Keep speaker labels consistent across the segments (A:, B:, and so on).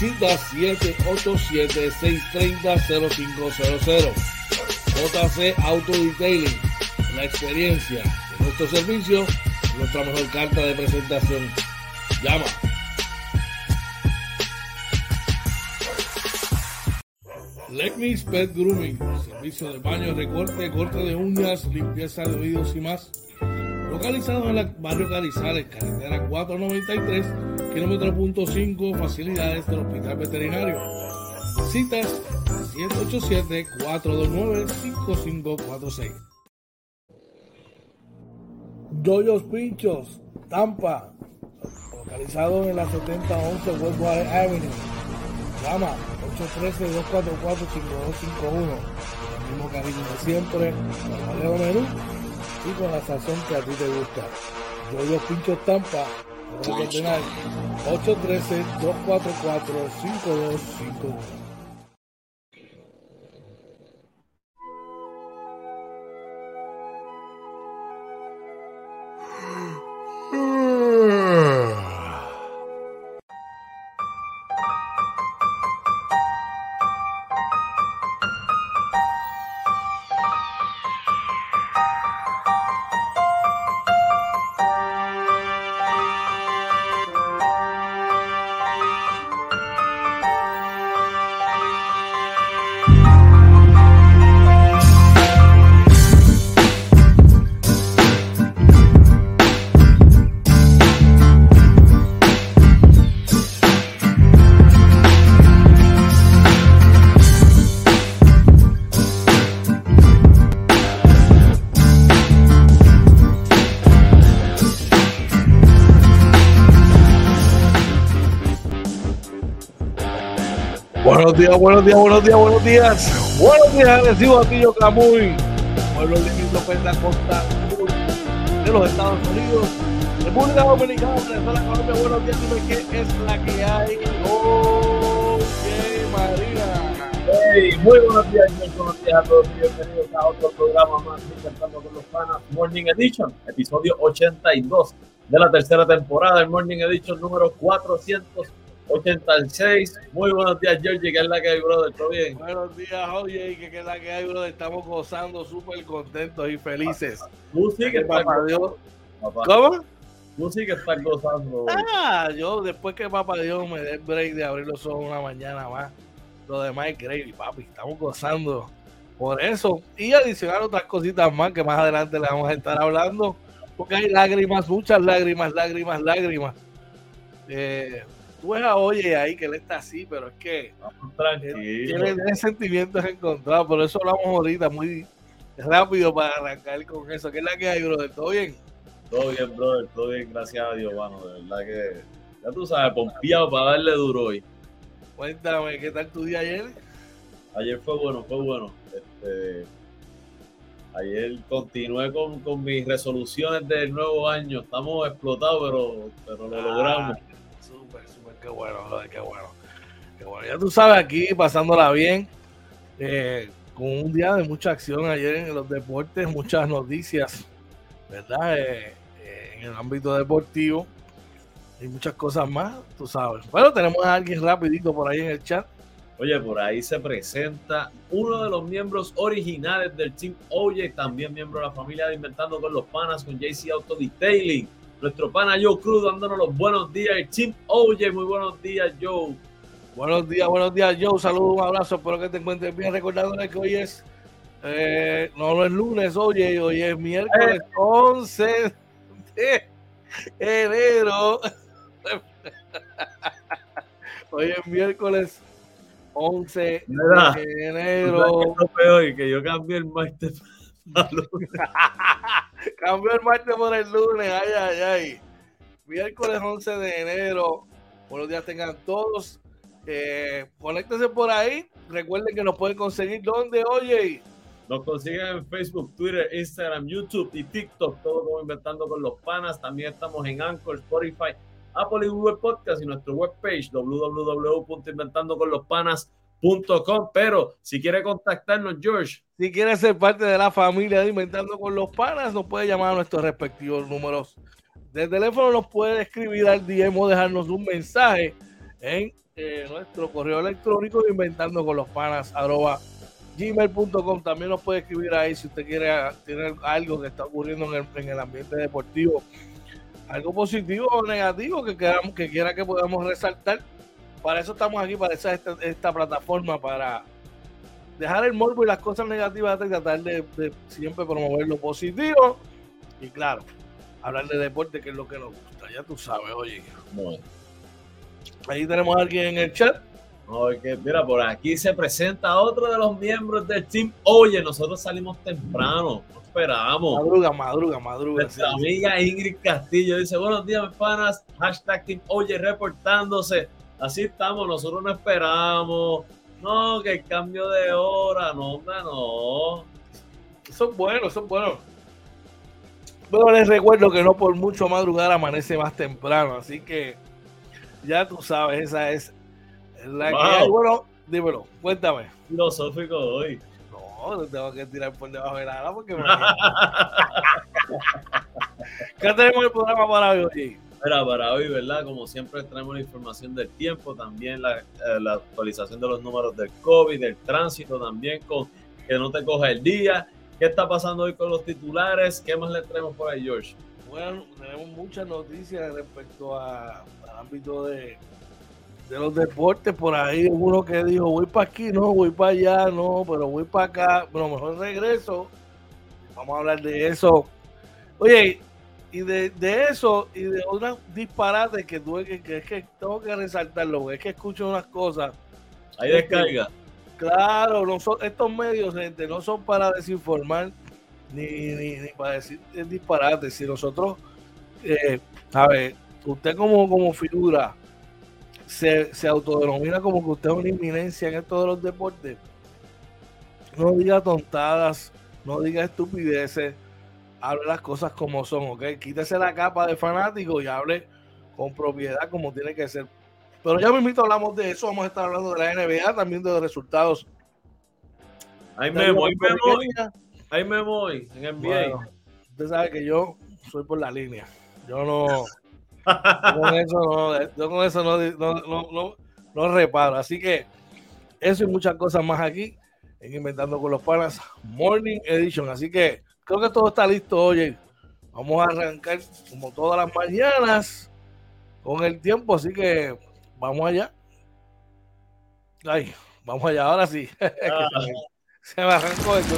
A: Cita 787-630-0500. JC Auto Detailing. La experiencia de nuestro servicio, nuestra mejor carta de presentación. Llama. Lecmis Pet Grooming, servicio de baño, recorte, corte de uñas, limpieza de oídos y más. Localizado en el barrio Carizales, carretera 493, kilómetro punto 5, facilidades del Hospital Veterinario. Citas 787-429-5546. Doyos Pinchos, Tampa, localizado en la 7011 Westwater Avenue. Llama 813-244-5251. El mismo cariño de siempre, Menú y con la sazón que a ti te gusta. Doyos Pinchos Tampa, 813-244-5251. Días, buenos días, buenos días, buenos días. Buenos días, Recibo Atillo Camuy, pueblo limítrofe de la costa de los Estados Unidos, República Dominicana, Venezuela, Colombia. Buenos días, dime qué es la que hay. Oye, Marina.
B: Hey, muy buenos días, muy buenos días a todos bienvenidos a otro programa más de con los Panas Morning Edition, episodio 82 de la tercera temporada, el Morning Edition número 486. Muy buenos días, Georgie, que es la que hay, brother, ¿todo bien?
A: Buenos días, oye, que es la que hay, brother. Estamos gozando, súper contentos y felices.
B: Tú sí que estás
A: Papá Dios.
B: papá.
A: ¿Cómo?
B: Tú sí que estás gozando.
A: Ah, yo después que papá Dios me dé el break de abrir los ojos una mañana más, lo demás es gravy, papi. Estamos gozando por eso. Y adicionar otras cositas más que más adelante le vamos a estar hablando, porque hay lágrimas, muchas lágrimas, lágrimas, lágrimas. Eh, tú ves a Oye ahí que él está así, pero es que
B: Vamos tranquilo.
A: tiene, sentimientos encontrados, por eso hablamos ahorita muy rápido para arrancar con eso. ¿Qué es la que hay, brother? ¿Todo bien?
B: Todo bien, brother, todo bien, gracias a Dios, mano, de verdad que ya tú sabes, pompeado para darle duro hoy.
A: Cuéntame, ¿qué tal tu día ayer?
B: Ayer fue bueno, fue bueno. Este, ayer continué con, con mis resoluciones del nuevo año. Estamos explotados, pero, pero lo logramos.
A: Ah, súper, qué bueno, brother, qué bueno. Qué bueno. Ya tú sabes, aquí pasándola bien, eh, con un día de mucha acción ayer en los deportes, muchas noticias, ¿verdad? Eh, eh, en el ámbito deportivo y muchas cosas más, tú sabes. Bueno, tenemos a alguien rapidito por ahí en el chat.
B: Oye, por ahí se presenta uno de los miembros originales del Team Oye, también miembro de la familia de Inventando con los Panas, con JC Auto Detailing. Nuestro pana Joe Cruz dándonos los buenos días. El Team Oye, muy buenos días, Joe.
A: Buenos días, buenos días, Joe. Saludos, un abrazo. Espero que te encuentres bien. Recordándole que hoy es, eh, no, no es lunes, oye, hoy es miércoles 11 de enero. Hoy es miércoles 11 de enero.
B: Peor que yo cambié el martes
A: Cambió el martes por el lunes. Ay, ay, ay. Miércoles 11 de enero. Buenos días tengan todos. Eh, conéctense por ahí. Recuerden que nos pueden conseguir donde, oye.
B: Nos consiguen en Facebook, Twitter, Instagram, YouTube y TikTok. Todo como Inventando con los Panas. También estamos en Anchor, Spotify, Apple y Google Podcast y nuestro webpage www.inventandoconlospanas.com. Pero si quiere contactarnos, George.
A: Si quiere ser parte de la familia de Inventando con los Panas, nos puede llamar a nuestros respectivos números de teléfono. Nos puede escribir al DM o dejarnos un mensaje en eh, nuestro correo electrónico inventando con los panas gmail.com también nos puede escribir ahí si usted quiere tener algo que está ocurriendo en el, en el ambiente deportivo algo positivo o negativo que, queramos, que quiera que podamos resaltar. Para eso estamos aquí, para esta, esta plataforma, para dejar el morbo y las cosas negativas y tratar de, siempre promover lo positivo. Y claro, hablar de deporte, que es lo que nos gusta. Ya tú sabes, oye. Ahí tenemos a alguien en el chat.
B: Oye, mira, por aquí se presenta otro de los miembros del team. Oye, nosotros salimos temprano esperamos.
A: Madruga, madruga, madruga.
B: Nuestra amiga Ingrid Castillo dice, buenos días, mis panas. Hashtag Team Oye reportándose. Así estamos, nosotros no esperamos. No, que el cambio de hora, no, hombre, no.
A: Son buenos, son buenos. Pero les recuerdo que no por mucho madrugar amanece más temprano, así que ya tú sabes, esa es la que Bueno, dímelo, cuéntame.
B: Filosófico hoy.
A: No, tengo que tirar por debajo de la ala porque me... ¿Qué tenemos en el programa para hoy?
B: Mira, para hoy, ¿verdad? Como siempre traemos la información del tiempo, también la, eh, la, actualización de los números del COVID, del tránsito, también con que no te coja el día. ¿Qué está pasando hoy con los titulares? ¿Qué más le traemos por ahí, George?
A: Bueno, tenemos muchas noticias respecto a, al ámbito de, de los deportes, por ahí uno que dijo, voy para aquí, no, voy para allá, no, pero voy para acá, pero mejor regreso. Vamos a hablar de eso. Oye, y de, eso y de otras disparates que tuve que, que es que tengo que resaltarlo, es que escucho unas cosas.
B: Ahí descarga.
A: claro, no son, estos medios, gente, no son para desinformar ni, ni, para decir disparates. Si nosotros, eh, a ver, usted como, como figura, se, se autodenomina como que usted es una inminencia en esto de los deportes, no diga tontadas, no diga estupideces, hable las cosas como son, ¿ok? Quítese la capa de fanático y hable con propiedad como tiene que ser. Pero ya mismo hablamos de eso, vamos a estar hablando de la NBA, también de los resultados.
B: Ahí me voy, me voy. Ahí me voy, en NBA.
A: usted sabe que yo soy por la línea. Yo no con eso no, yo con eso no, no, reparo. Así que eso y muchas cosas más aquí en Inventando con los Panas Morning Edition. Así que creo que todo está listo. Oye, vamos a arrancar como todas las mañanas con el tiempo. Así que vamos allá. Ay, vamos allá. Ahora sí. Ah. se me arrancó esto.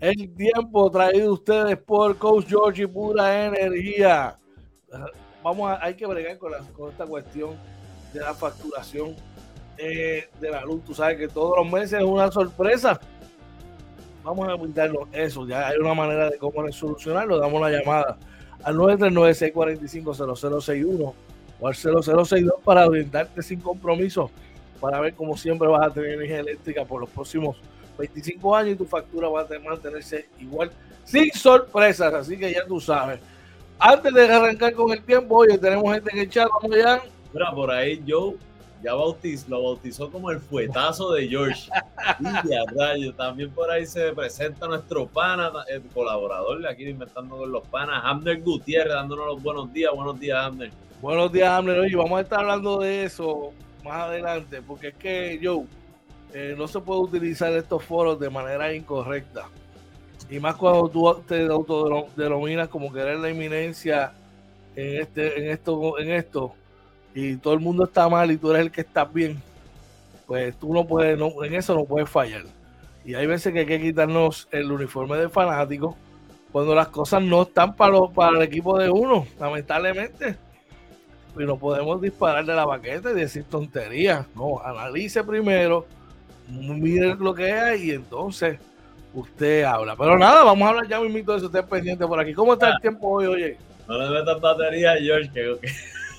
A: El tiempo traído ustedes por Coach George y Pura Energía. Vamos a, hay que bregar con, esta cuestión de la facturación eh, de la luz. Tú sabes que todos los meses es una sorpresa. Vamos a brindarnos eso. Ya hay una manera de cómo solucionarlo. Damos la llamada al 939-645-0061 o al 0062 para orientarte sin compromiso para ver cómo siempre vas a tener energía eléctrica por los próximos 25 años y tu factura va a mantenerse igual, sin sorpresas, así que ya tú sabes. Antes de arrancar con el tiempo, oye, tenemos gente en el chat, vamos allá.
B: Mira, por ahí Joe ya bautiz, lo bautizó como el fuetazo de George. y rayo, también por ahí se presenta nuestro pana, el colaborador de aquí Inventando con los Panas, Amner Gutiérrez, dándonos los buenos días. Buenos días, Amner.
A: Buenos días, Amner. Oye, vamos a estar hablando de eso más adelante, porque es que Joe eh, no se puede utilizar estos foros de manera incorrecta. Y más cuando tú te autodenominas como que eres la eminencia en este, en esto, en esto, y todo el mundo está mal y tú eres el que está bien, pues tú no puedes, no, en eso no puedes fallar. Y hay veces que hay que quitarnos el uniforme de fanático cuando las cosas no están para, para el equipo de uno, lamentablemente. Y no podemos disparar de la baqueta y decir tonterías. No, analice primero, mire lo que hay y entonces usted habla. Pero nada, vamos a hablar ya mismo de eso, usted pendiente por aquí. ¿Cómo está el ah. tiempo hoy, oye?
B: No le metas batería George, que...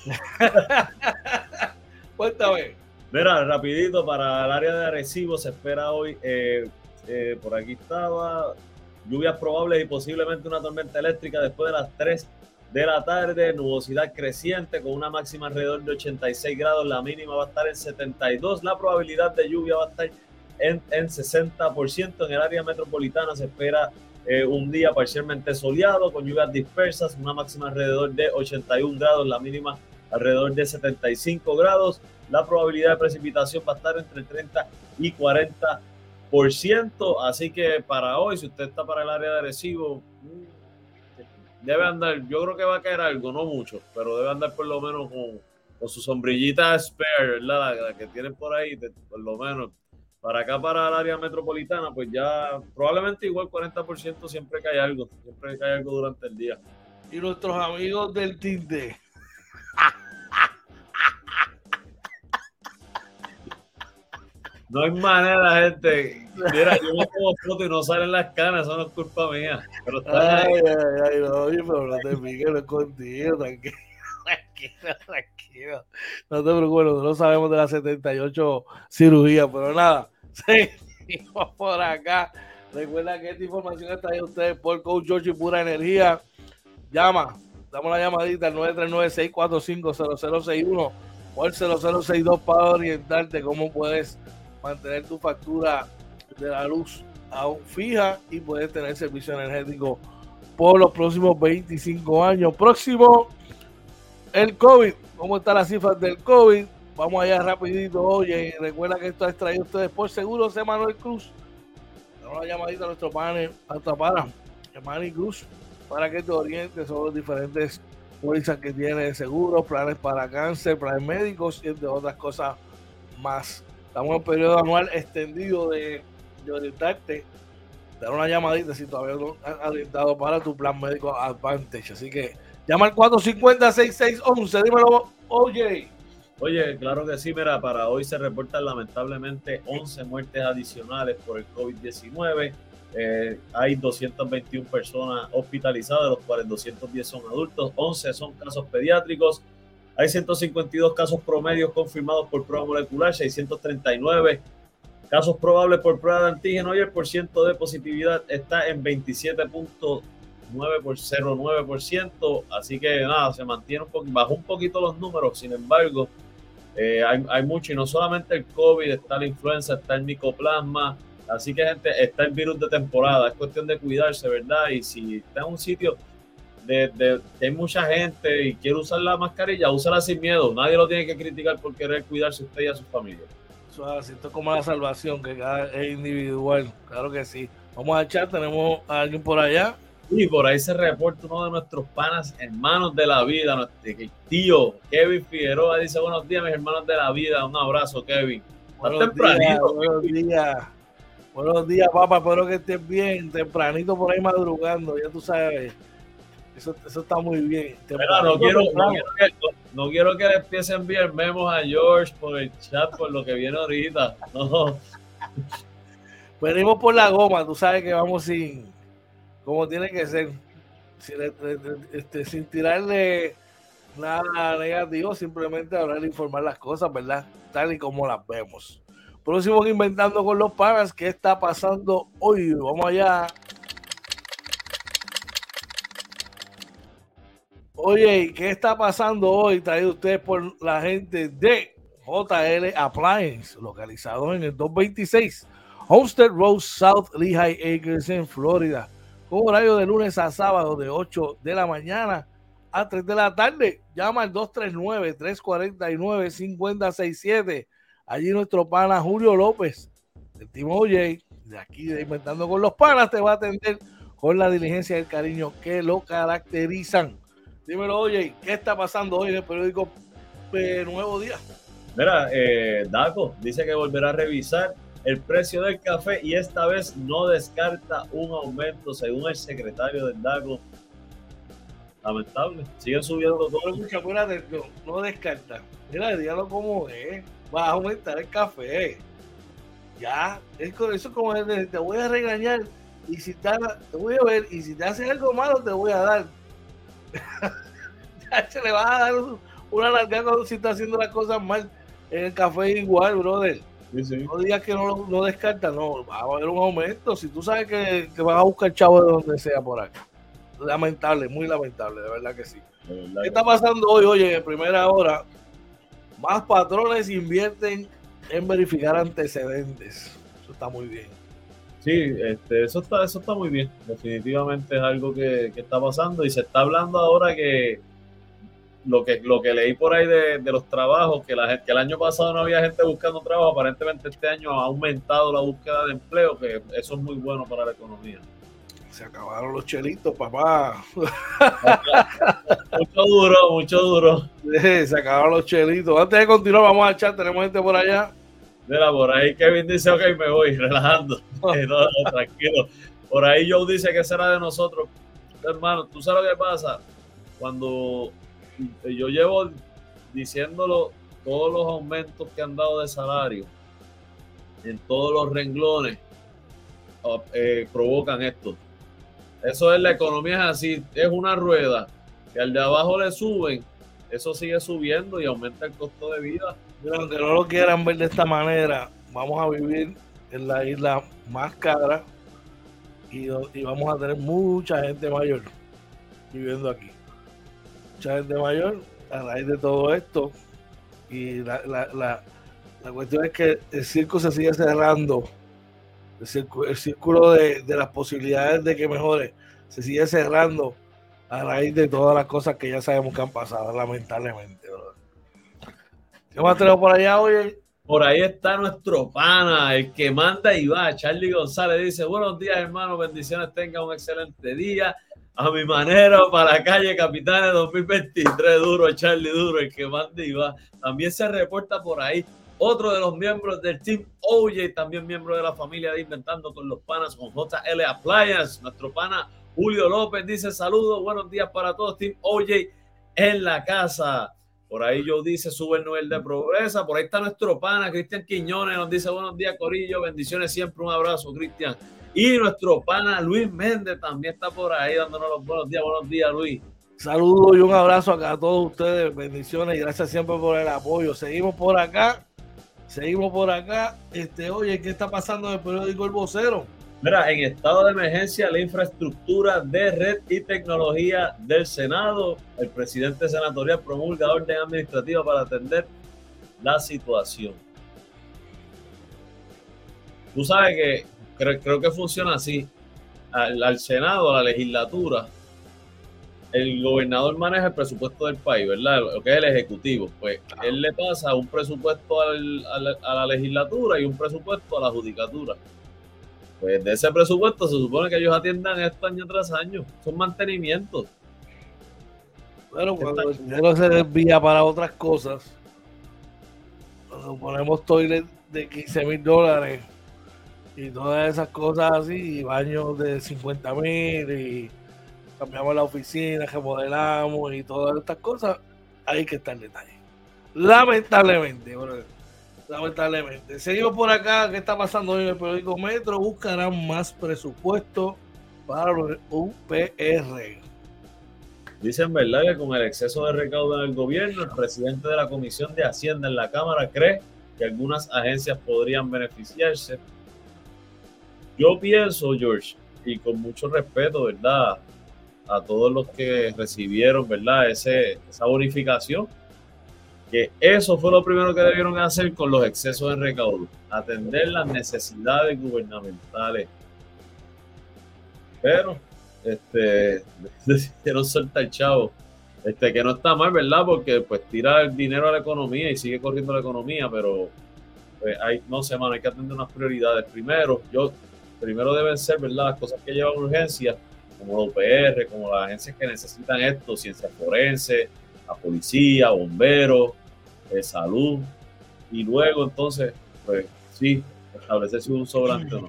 A: Cuéntame.
B: Mira, rapidito, para el área de Arecibo se espera hoy, eh, eh, por aquí estaba, lluvias probables y posiblemente una tormenta eléctrica después de las 3 de la tarde, nubosidad creciente con una máxima alrededor de 86 grados, la mínima va a estar en 72, la probabilidad de lluvia va a estar en, en 60%, en el área metropolitana se espera eh, un día parcialmente soleado con lluvias dispersas, una máxima alrededor de 81 grados, la mínima alrededor de 75 grados. La probabilidad de precipitación va a estar entre 30 y 40%. Así que para hoy, si usted está para el área de Arecibo, debe andar, yo creo que va a caer algo, no mucho, pero debe andar por lo menos con, con su sombrillita spare, ¿verdad? La, que tienen por ahí, por lo menos. Para acá, para el área metropolitana, pues ya probablemente igual 40% siempre cae algo, siempre cae algo durante el día.
A: Y nuestros amigos del tinte
B: No hay manera, gente. Mira, yo me pongo foto y no salen las canas, eso no es culpa mía. Pero
A: ay, ay, ay, no, oye, pero no te piques, no es contigo, tranquilo, tranquilo, tranquilo. No te preocupes, nosotros no sabemos de las 78 cirugías, pero nada, seguimos por acá. Recuerda que esta información está ahí ustedes por Coach George y Pura Energía. Llama, damos la llamadita al 939-645-0061 o el 0062 para orientarte cómo puedes mantener tu factura de la luz aún fija y puedes tener servicio energético por los próximos 25 años. Próximo, el COVID. ¿Cómo están las cifras del COVID? Vamos allá rapidito. Oye, recuerda que esto es traído ustedes por Seguros Emanuel Cruz. Damos una llamadita a nuestro panel, hasta para Emanuel Cruz, para que te orientes sobre los diferentes pólizas que tiene de seguros, planes para cáncer, planes médicos y entre otras cosas más. Estamos en un periodo anual extendido de, de orientarte, dar una llamadita si todavía no has orientado para tu plan médico Advantage. Así que llama al 450-6611. Dímelo, oye.
B: Oye, claro que sí, mira, para hoy se reportan lamentablemente 11 muertes adicionales por el COVID-19. Eh, hay 221 personas hospitalizadas, de los cuales 210 son adultos, 11 son casos pediátricos, hay 152 casos promedios confirmados por prueba molecular, 639 casos probables por prueba de antígeno y el porcentaje de positividad está en 27.9%, así que nada, se mantiene un poco, bajó un poquito los números, sin embargo, eh, hay, hay, mucho y no solamente el COVID, está la influenza, está el micoplasma, así que gente, está el virus de temporada, es cuestión de cuidarse, ¿verdad? Y si está en un sitio de, hay mucha gente y quiere usar la mascarilla, úsala sin miedo. Nadie lo tiene que criticar por querer cuidarse usted y a su familia.
A: Es esto es como la salvación, que cada es individual. Claro que sí. Vamos a echar, tenemos a alguien por allá.
B: Y por ahí se reporta uno de nuestros panas, hermanos de la vida, nuestro tío Kevin Figueroa. Dice: Buenos días, mis hermanos de la vida. Un abrazo, Kevin.
A: Buenos días, buenos días. Buenos días, papá. Espero que estés bien. Tempranito por ahí madrugando, ya tú sabes. Eso, eso está muy bien.
B: no, quiero, que, no, quiero, que, le empiece a enviar memos a George por el chat por lo que viene ahorita. No.
A: Venimos por la goma, tú sabes que vamos sin, como tiene que ser, sin, este, sin tirarle nada negativo, simplemente hablar e informar las cosas, ¿verdad? Tal y como las vemos. Próximo Inventando con los Panas, ¿qué está pasando hoy? Vamos allá. Oye, ¿qué está pasando hoy? Traído usted por la gente de JL Appliance, localizado en el 226 Homestead Road South Lehigh Acres en Florida, con horario de lunes a sábado de 8 de la mañana a 3 de la tarde. Llama al 239-349-5067. Allí nuestro pana Julio López, del Team OJ, de aquí de Inventando con los Panas, te va a atender con la diligencia y el cariño que lo caracterizan. Dímelo, oye, ¿qué está pasando hoy en el periódico Nuevo Día?
B: Mira, eh, Daco dice que volverá a revisar el precio del café y esta vez no descarta un aumento según el secretario del DACO. Lamentable, siguen subiendo todo.
A: Acuérdate, no, no descarta. Mira, dígalo como es. Va a aumentar el café. Ya, es, eso es como te voy a regañar y si te, te voy a ver y si te haces algo malo te voy a dar. ya se le va a dar una larga si está haciendo las cosas mal. En el café igual, brother. No digas que no, no descarta, no, va a haber un aumento. Si tú sabes que, que vas a buscar chavo de donde sea por acá. Lamentable, muy lamentable, de verdad que sí. ¿Qué está pasando hoy? Oye, en primera hora, más patrones invierten en verificar antecedentes. Eso está muy bien.
B: Sí, este, eso está, eso está muy bien. Definitivamente es algo que, que está pasando y se está hablando ahora que lo que, lo que leí por ahí de, los trabajos, que, la, que el año pasado no había gente buscando trabajo, aparentemente este año ha aumentado la búsqueda de empleo, que eso es muy bueno para la economía.
A: Se acabaron los chelitos, papá.
B: mucho duro, mucho duro.
A: se acabaron los chelitos. Antes de continuar, vamos a echar, tenemos gente por allá.
B: Mira, por ahí Kevin dice, ok, me voy, relajando. tranquilo. Por ahí Joe dice que será de nosotros. Hermano, ¿tú sabes lo que pasa? Cuando yo llevo diciéndolo todos los aumentos que han dado de salario en todos los renglones eh, provocan esto. Eso es la economía es así, es una rueda que al de abajo le suben, eso sigue subiendo y aumenta el costo de vida.
A: aunque no lo quieran ver de esta manera, vamos a vivir en la isla más cara y, y vamos a tener mucha gente mayor viviendo aquí mucha gente mayor a raíz de todo esto. Y la, la, la, la cuestión es que el circo se sigue cerrando. El círculo, de, de, las posibilidades de que mejore se sigue cerrando a raíz de todas las cosas que ya sabemos que han pasado, lamentablemente. ¿Qué más tenemos por allá, hoy?
B: Por ahí está nuestro pana, el que manda y va. Charlie González dice: Buenos días, hermano. Bendiciones, tenga un excelente día a mi manera para la calle Capitanes 2023, duro, Charlie Duro, el que manda y va. También se reporta por ahí otro de los miembros del Team OJ, también miembro de la familia de Inventando con los Panas, con JL Appliance. Nuestro pana Julio López dice saludos, buenos días para todos, Team OJ en la casa. Por ahí yo dice, sube el nivel de progresa. Por ahí está nuestro pana, Cristian Quiñones, nos dice buenos días, Corillo. Bendiciones siempre, un abrazo, Cristian. Y nuestro pana Luis Méndez también está por ahí dándonos los buenos días. Buenos días, Luis.
A: Saludos y un abrazo acá a todos ustedes. Bendiciones y gracias siempre por el apoyo. Seguimos por acá. Seguimos por acá. Este, oye, ¿qué está pasando en el periódico El Vocero?
B: Mira, en estado de emergencia, la infraestructura de red y tecnología del Senado, el presidente senatorial promulga orden administrativa para atender la situación. Tú sabes que creo, que funciona así. Al, Senado, a la legislatura, el gobernador maneja el presupuesto del país, ¿verdad? Lo que es el ejecutivo. Pues él le pasa un presupuesto a la legislatura y un presupuesto a la judicatura. Pues de ese presupuesto se supone que ellos atiendan esto año tras año. Son mantenimientos.
A: Pero cuando el dinero se desvía para otras cosas, cuando ponemos toilet de 15 mil dólares y todas esas cosas así, y baños de 50 mil, y cambiamos la oficina, remodelamos y todas estas cosas, hay que estar en detalle. Lamentablemente, lamentablemente. Seguimos por acá, ¿qué está pasando hoy en el periódico Metro? Buscarán más presupuesto para los UPR.
B: Dicen verdad que con el exceso de recaudo en el gobierno, el presidente de la Comisión de Hacienda en la Cámara cree que algunas agencias podrían beneficiarse yo pienso, George, y con mucho respeto, ¿verdad? A todos los que recibieron, ¿verdad? Ese, esa bonificación, que eso fue lo primero que debieron hacer con los excesos de recaudo, atender las necesidades gubernamentales. Pero, este, decidieron soltar chavo. Este, que no está mal, ¿verdad? Porque pues tira el dinero a la economía y sigue corriendo la economía, pero pues, hay, no sé, mano, hay que atender unas prioridades. Primero, yo primero deben ser, ¿verdad? Las cosas que llevan urgencia como OPR, como las agencias que necesitan esto, ciencia forense, la policía, bomberos, eh, salud, y luego entonces, pues sí, establecerse un sobrante o no.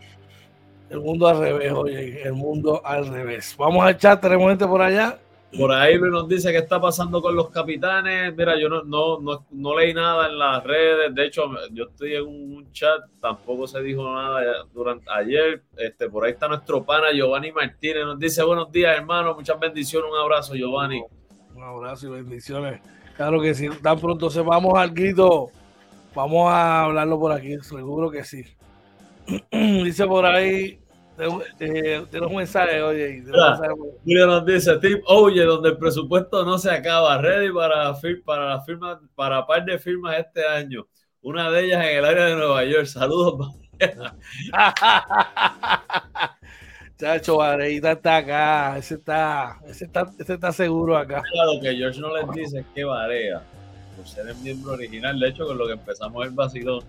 A: El mundo al revés, oye, el mundo al revés. Vamos a echar, tenemos gente por allá.
B: Por ahí nos dice qué está pasando con los capitanes. Mira, yo no, no, no, no, leí nada en las redes. De hecho, yo estoy en un chat, tampoco se dijo nada durante ayer. Este, por ahí está nuestro pana Giovanni Martínez. Nos dice buenos días, hermano. Muchas bendiciones. Un abrazo, Giovanni.
A: Un abrazo y bendiciones. Claro que sí. Tan pronto se vamos al grito. Vamos a hablarlo por aquí. Seguro que sí. dice por ahí eh, un mensaje, oye.
B: Julio nos dice, Tip Oye, donde el presupuesto no se acaba, ready para, para la firma, para par de firmas este año. Una de ellas en el área de Nueva York. Saludos.
A: Chacho, Vareita está acá, ese está, ese está, ese está seguro acá.
B: Lo que George no les dice es que Varea, por ser el miembro original, de hecho, con lo que empezamos el vacilón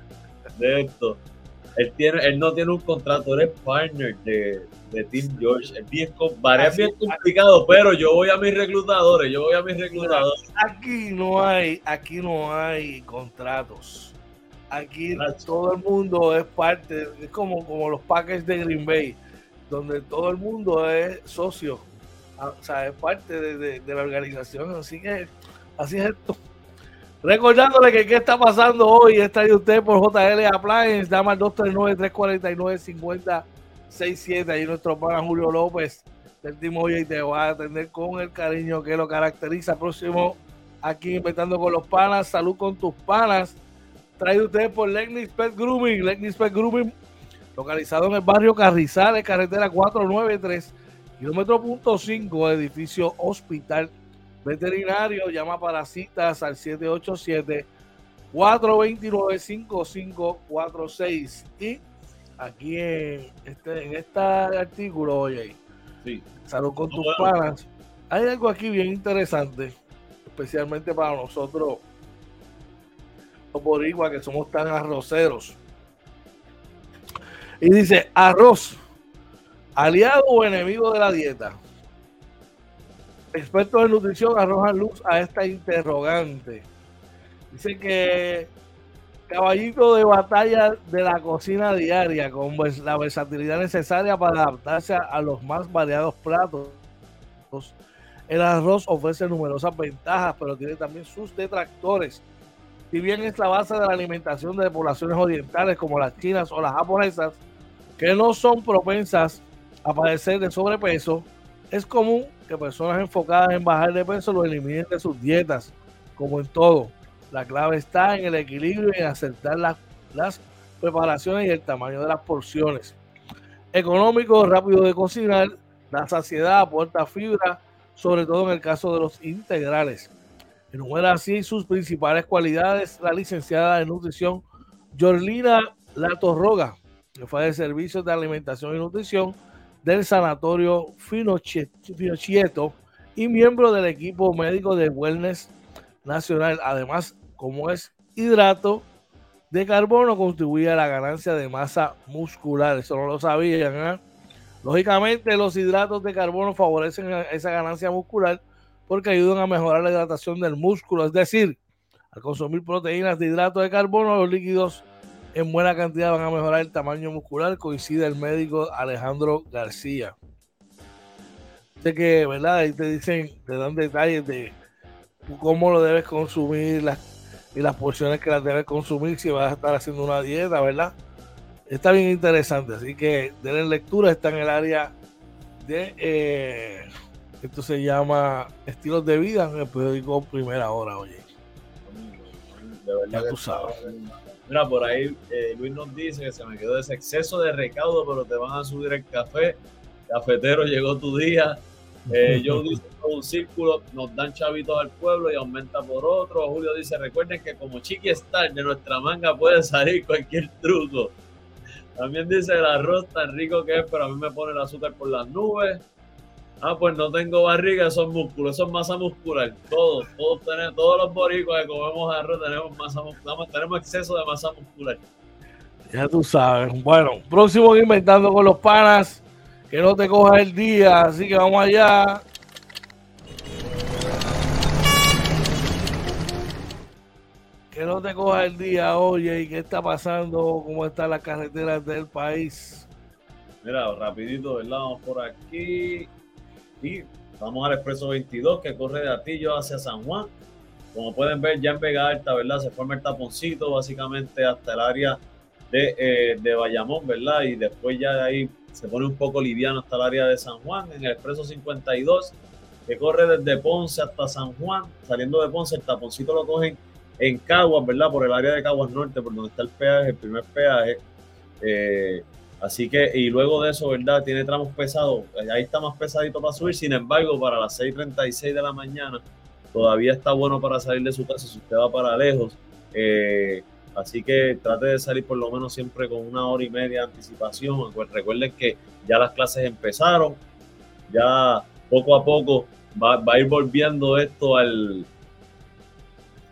B: de esto, él, tiene, él no tiene un contrato, él es partner de, de Team George. Es bien, es bien complicado, pero yo voy a mis reclutadores, yo voy a mis reclutadores.
A: Aquí no hay, aquí no hay contratos. Aquí todo el mundo es parte, es como, como los packets de Green Bay, donde todo el mundo es socio, ah, o sea, es parte de, de la organización. Así que así es esto. Recordándole que qué está pasando hoy, está ahí usted por JL Appliance, dama 239-349-5067. Ahí nuestro pana Julio López del Team Hoy y te va a atender con el cariño que lo caracteriza. Próximo aquí inventando con los panas, salud con tus panas. Trae usted por Legnis Pet Grooming, Legnis Pet Grooming, localizado en el barrio Carrizales, carretera 493, kilómetro punto 5, edificio Hospital veterinario, llama para citas al 787-429-5546. Y aquí en este, en este artículo, oye, sí. salud con tus panas. Hay algo aquí bien interesante, especialmente para nosotros, los boricuas que somos tan arroceros. Y dice, arroz, aliado o enemigo de la dieta. Expertos en nutrición arrojan luz a esta interrogante. Dice que caballito de batalla de la cocina diaria con la versatilidad necesaria para adaptarse a, los más variados platos. El arroz ofrece numerosas ventajas, pero tiene también sus detractores. Si bien es la base de la alimentación de poblaciones orientales como las chinas o las japonesas, que no son propensas a padecer de sobrepeso, es común que personas enfocadas en bajar de peso lo eliminen de sus dietas, como en todo. La clave está en el equilibrio y en acertar las, las preparaciones y el tamaño de las porciones. Económico, rápido de cocinar, da saciedad, aporta fibra, sobre todo en el caso de los integrales. Enumera así sus principales cualidades la licenciada de nutrición Jorlina Latorroga, que fue de servicios de alimentación y nutrición del Sanatorio Finochieto y miembro del equipo médico de Wellness Nacional. Además, como es hidrato de carbono, contribuye a la ganancia de masa muscular. Eso no lo sabían. ¿eh? Lógicamente, los hidratos de carbono favorecen esa ganancia muscular porque ayudan a mejorar la hidratación del músculo. Es decir, al consumir proteínas de hidrato de carbono, los líquidos en buena cantidad van a mejorar el tamaño muscular, coincide el médico Alejandro García. Sé que, ¿verdad? Ahí te dicen, te dan detalles de cómo lo debes consumir y las porciones que las debes consumir si vas a estar haciendo una dieta, ¿verdad? Está bien interesante, así que denle lectura, está en el área de, eh, esto se llama Estilos de Vida en el periódico Primera Hora, oye.
B: De verdad ya tú sabes. Mira, por ahí eh, Luis nos dice que se me quedó ese exceso de recaudo, pero te van a subir el café. Cafetero, llegó tu día. Eh, yo dice un círculo, nos dan chavitos al pueblo y aumenta por otro. Julio dice, recuerden que como Chiqui Star de nuestra manga puede salir cualquier truco. También dice el arroz tan rico que es, pero a mí me pone el azúcar por las nubes. Ah, pues no tengo barriga, eso es músculo, eso es masa muscular. Todos, todos tenemos, todos los boricuas que comemos arroz tenemos masa muscular, tenemos exceso de masa muscular.
A: Ya tú sabes. Bueno, próximo Inventando con los Panas. Que no te coja el día, así que vamos allá. Que no te coja el día, oye, ¿y qué está pasando? ¿Cómo están las carreteras del país?
B: Mira, rapidito, ¿verdad? Vamos por aquí. Y vamos al expreso 22 que corre de Atillo hacia San Juan. Como pueden ver, ya en Vega Alta, ¿verdad? Se forma el taponcito básicamente hasta el área de, eh, de Bayamón, ¿verdad? Y después ya de ahí se pone un poco liviano hasta el área de San Juan. En el expreso 52, que corre desde Ponce hasta San Juan. Saliendo de Ponce, el taponcito lo cogen en Caguas, ¿verdad? Por el área de Caguas Norte, por donde está el peaje, el primer peaje. Eh, así que, y luego de eso, ¿verdad? Tiene tramos pesados. Ahí está más pesadito para subir. Sin embargo, para las 6:36 de la mañana, todavía está bueno para salir de su casa si usted va para lejos. Eh, así que trate de salir por lo menos siempre con una hora y media de anticipación. Recuerden que ya las clases empezaron, ya poco a poco va, va a ir volviendo esto al,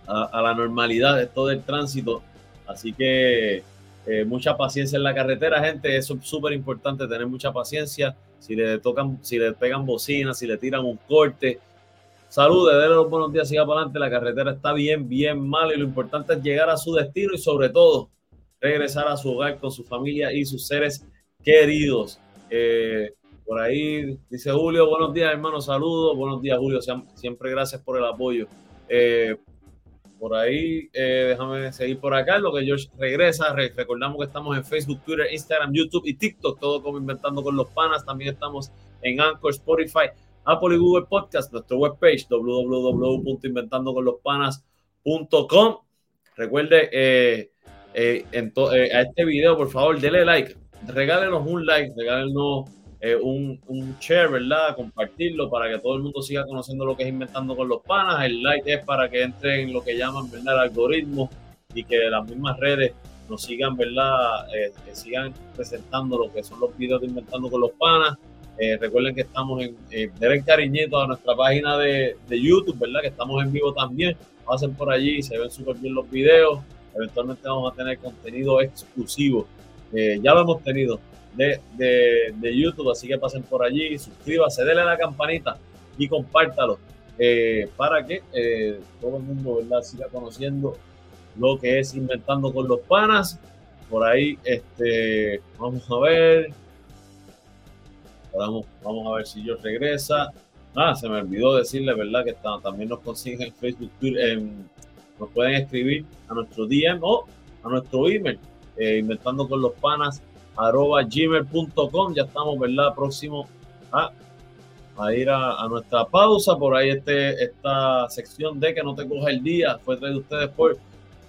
B: a, a, la normalidad, esto del tránsito. Así que eh, mucha paciencia en la carretera, gente. Eso es súper importante, tener mucha paciencia. Si le tocan, si le pegan bocinas, si le tiran un corte, Salude, denle los buenos días, siga para adelante. La carretera está bien, bien mal y lo importante es llegar a su destino y sobre todo regresar a su hogar con su familia y sus seres queridos. Eh, por ahí dice Julio, buenos días hermano, saludos. Buenos días Julio, siempre gracias por el apoyo. Eh, por ahí, eh, déjame seguir por acá. Lo que George regresa, recordamos que estamos en Facebook, Twitter, Instagram, YouTube y TikTok, todo como Inventando con los Panas. También estamos en Anchor, Spotify, Apple y Google Podcast, nuestro webpage www.inventandoconlospanas.com. Recuerde eh, eh, eh, a este video, por favor, dele like, regálenos un like, regálenos eh, un, share, ¿verdad? Compartirlo para que todo el mundo siga conociendo lo que es Inventando con los Panas. El like es para que entren en lo que llaman, ¿verdad? El algoritmo y que las mismas redes nos sigan, ¿verdad? que sigan presentando lo que son los videos de Inventando con los Panas. Eh, recuerden que estamos en, eh, cariñito a nuestra página de, de, YouTube, ¿verdad? Que estamos en vivo también. Pasen por allí, se ven súper bien los videos. Eventualmente vamos a tener contenido exclusivo. Eh, ya lo hemos tenido de, de, de, YouTube, así que pasen por allí, suscríbase, denle a la campanita y compártalo eh, para que eh, todo el mundo, ¿verdad? Siga conociendo lo que es Inventando con los Panas. Por ahí, este, vamos a ver. Vamos, vamos a ver si yo regresa. Ah, se me olvidó decirle, ¿verdad? Que también nos consiguen en Facebook, Twitter, en, nos pueden escribir a nuestro DM o a nuestro email, eh, inventando con los panas, arroba gmail.com. Ya estamos, ¿verdad? Próximo a, a ir a, a, nuestra pausa. Por ahí este, esta sección de que no te coja el día fue traído ustedes por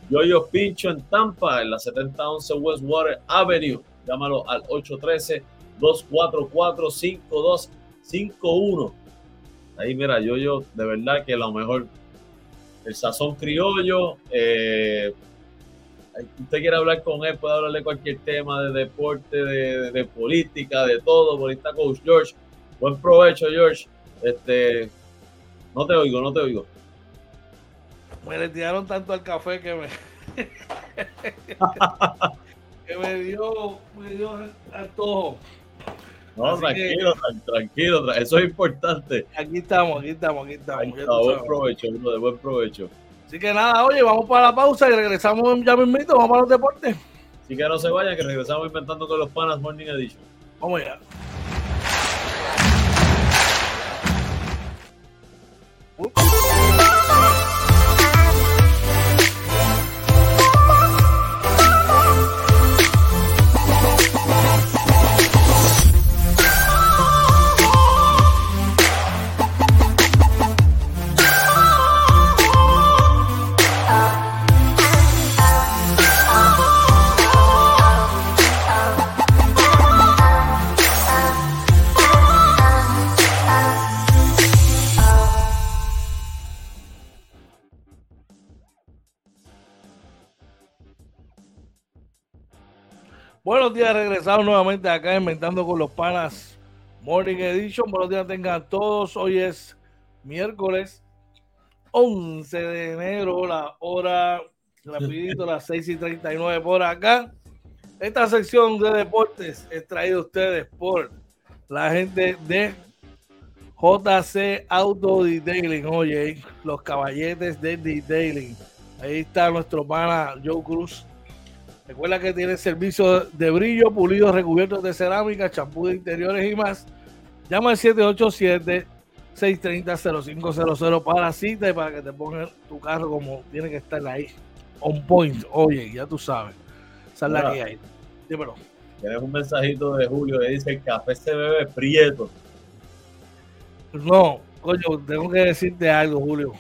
B: Yoyo Pincho en Tampa, en la 7011 Westwater Avenue. Llámalo al 813 244-5251. Ahí, mira, yo, yo, de verdad que lo mejor, el sazón criollo, eh, usted quiere hablar con él, puede hablarle cualquier tema de deporte, de, de política, de todo. Por ahí está Coach George. Buen provecho, George. Este, no te oigo, no te oigo.
A: Me le tiraron tanto al café que me. que me dio, me dio antojo.
B: No, Así tranquilo, que, tranquilo, eso es importante.
A: Aquí estamos, aquí estamos, aquí estamos.
B: Ahí está, buen provecho, uno de buen provecho.
A: Así que nada, oye, vamos para la pausa y regresamos ya mismito, vamos para los deportes.
B: Así que no se vayan, que regresamos inventando con los panas Morning Edition.
A: Vamos allá. Uh. Buenos días, regresamos nuevamente acá inventando con los panas Morning Edition. Buenos días tengan todos. Hoy es miércoles 11 de enero, la hora, rapidito, las 6 y 39 por acá. Esta sección de deportes es traída a ustedes por la gente de JC Auto Detailing, oye, los caballetes de Detailing. Ahí está nuestro pana Joe Cruz. Recuerda que tiene servicio de brillo, pulidos, recubiertos de cerámica, champú de interiores y más. Llama al 787-630-0500 para cita y para que te pongan tu carro como tiene que estar ahí. On point. Oye, ya tú sabes. Esa es la que hay. Dímelo.
B: Tienes un mensajito de Julio que dice: el café se bebe prieto.
A: No, coño, tengo que decirte algo, Julio.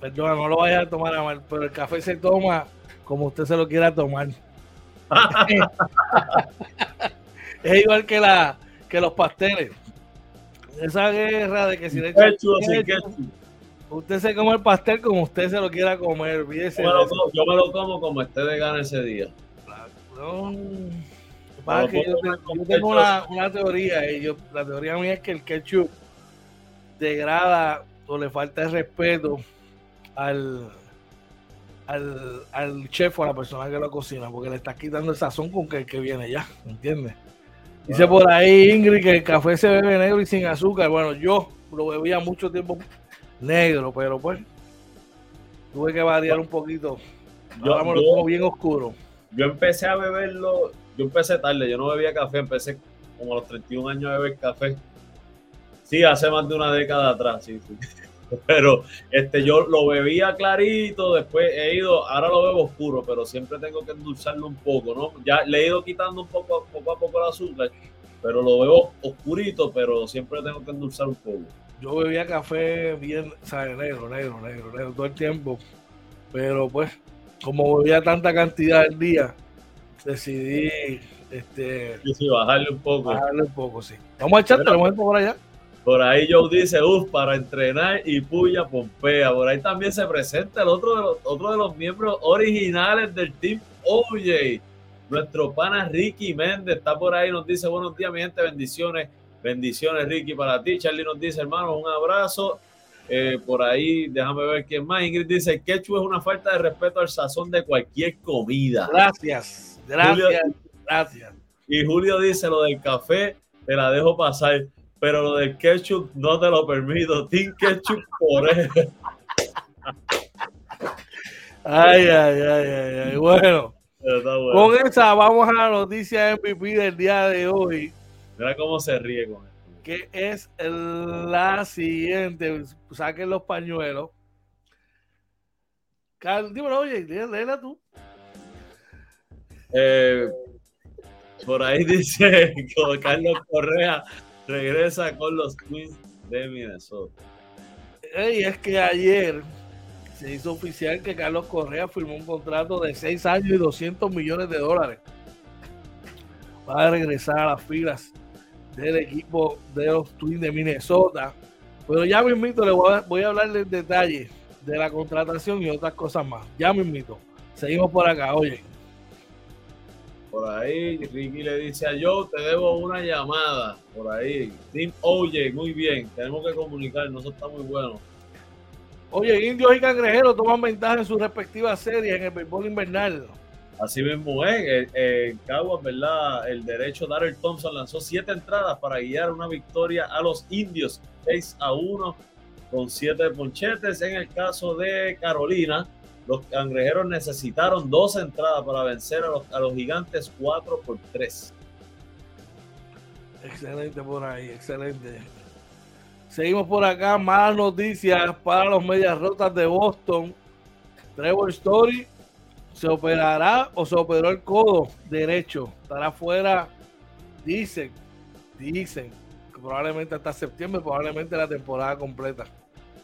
A: Perdona, no lo vayas a tomar a mal, pero el café se toma como usted se lo quiera tomar. es igual que la que los pasteles. Esa guerra de que si le usted se come el pastel como usted se lo quiera comer. Yo me,
B: lo, yo me lo como como esté de gana ese día.
A: No, yo, tengo una, una teoría y yo, la teoría mía es que el ketchup degrada o le falta el respeto al, al, al chef o a la persona que lo cocina, porque le está quitando el sazón con que que viene ya, ¿entiendes? Dice por ahí Ingrid que el café se bebe negro y sin azúcar. Bueno, yo lo bebía mucho tiempo negro, pero pues tuve que variar un poquito. Yo, me lo como bien oscuro.
B: Yo empecé a beberlo, yo empecé tarde, yo no bebía café, empecé como a los 31 años a beber café. Sí, hace más de una década atrás, sí, sí. Pero este, yo lo bebía clarito, después he ido, ahora lo bebo oscuro, pero siempre tengo que endulzarlo un poco, ¿no? Ya le he ido quitando un poco, poco a poco el azúcar, pero lo bebo oscurito, pero siempre tengo que endulzar un poco.
A: Yo bebía café bien, ¿sabes? Negro, negro, negro, negro, todo el tiempo. Pero pues, como bebía tanta cantidad al día, decidí este,
B: sí, bajarle un poco.
A: Bajarle un poco, sí. Vamos a echarte, vamos a ir por allá.
B: Por ahí Joe dice, uff, para entrenar y puya Pompea. Por ahí también se presenta el otro de los, otro de los miembros originales del team OJ. Nuestro pana Ricky Méndez está por ahí, nos dice buenos días, mi gente, bendiciones. Bendiciones, Ricky, para ti. Charlie nos dice, hermano, un abrazo. Eh, por ahí, déjame ver quién más. Ingrid dice, el ketchup es una falta de respeto al sazón de cualquier comida.
A: Gracias, gracias, gracias.
B: Y Julio dice, lo del café, te la dejo pasar pero lo del ketchup no te lo permito. Team ketchup por eso.
A: Ay, ay, ay, ay, Bueno, con esa vamos a la noticia MVP del día de hoy.
B: Mira cómo se ríe con esto.
A: Que es la siguiente. Saquen los pañuelos. Carlos, dímelo, oye, léela tú.
B: Eh, por ahí dice Carlos Correa regresa con los Twins de Minnesota.
A: Y es que ayer se hizo oficial que Carlos Correa firmó un contrato de 6 años y 200 millones de dólares para regresar a las filas del equipo de los Twins de Minnesota. Pero ya me invito, le voy a, voy a hablarle en detalle de la contratación y otras cosas más. Ya me. Seguimos por acá, oye.
B: Por ahí Ricky le dice a Joe, te debo una llamada. Por ahí. Team Oye, muy bien. Tenemos que comunicarnos, eso está muy bueno.
A: Oye, indios y cangrejeros toman ventaja en sus respectivas series en el béisbol invernal.
B: Así mismo es, en Caguas, ¿verdad? El derecho Darrell Thompson lanzó siete entradas para guiar una victoria a los indios, 6 a 1, con siete ponchetes. En el caso de Carolina, los cangrejeros necesitaron dos entradas para vencer a los, gigantes 4 por 3.
A: Excelente por ahí, excelente. Seguimos por acá, malas noticias para los medias rotas de Boston. Trevor Story se operará o se operó el codo derecho. Estará fuera, dicen, dicen, probablemente hasta septiembre, probablemente la temporada completa.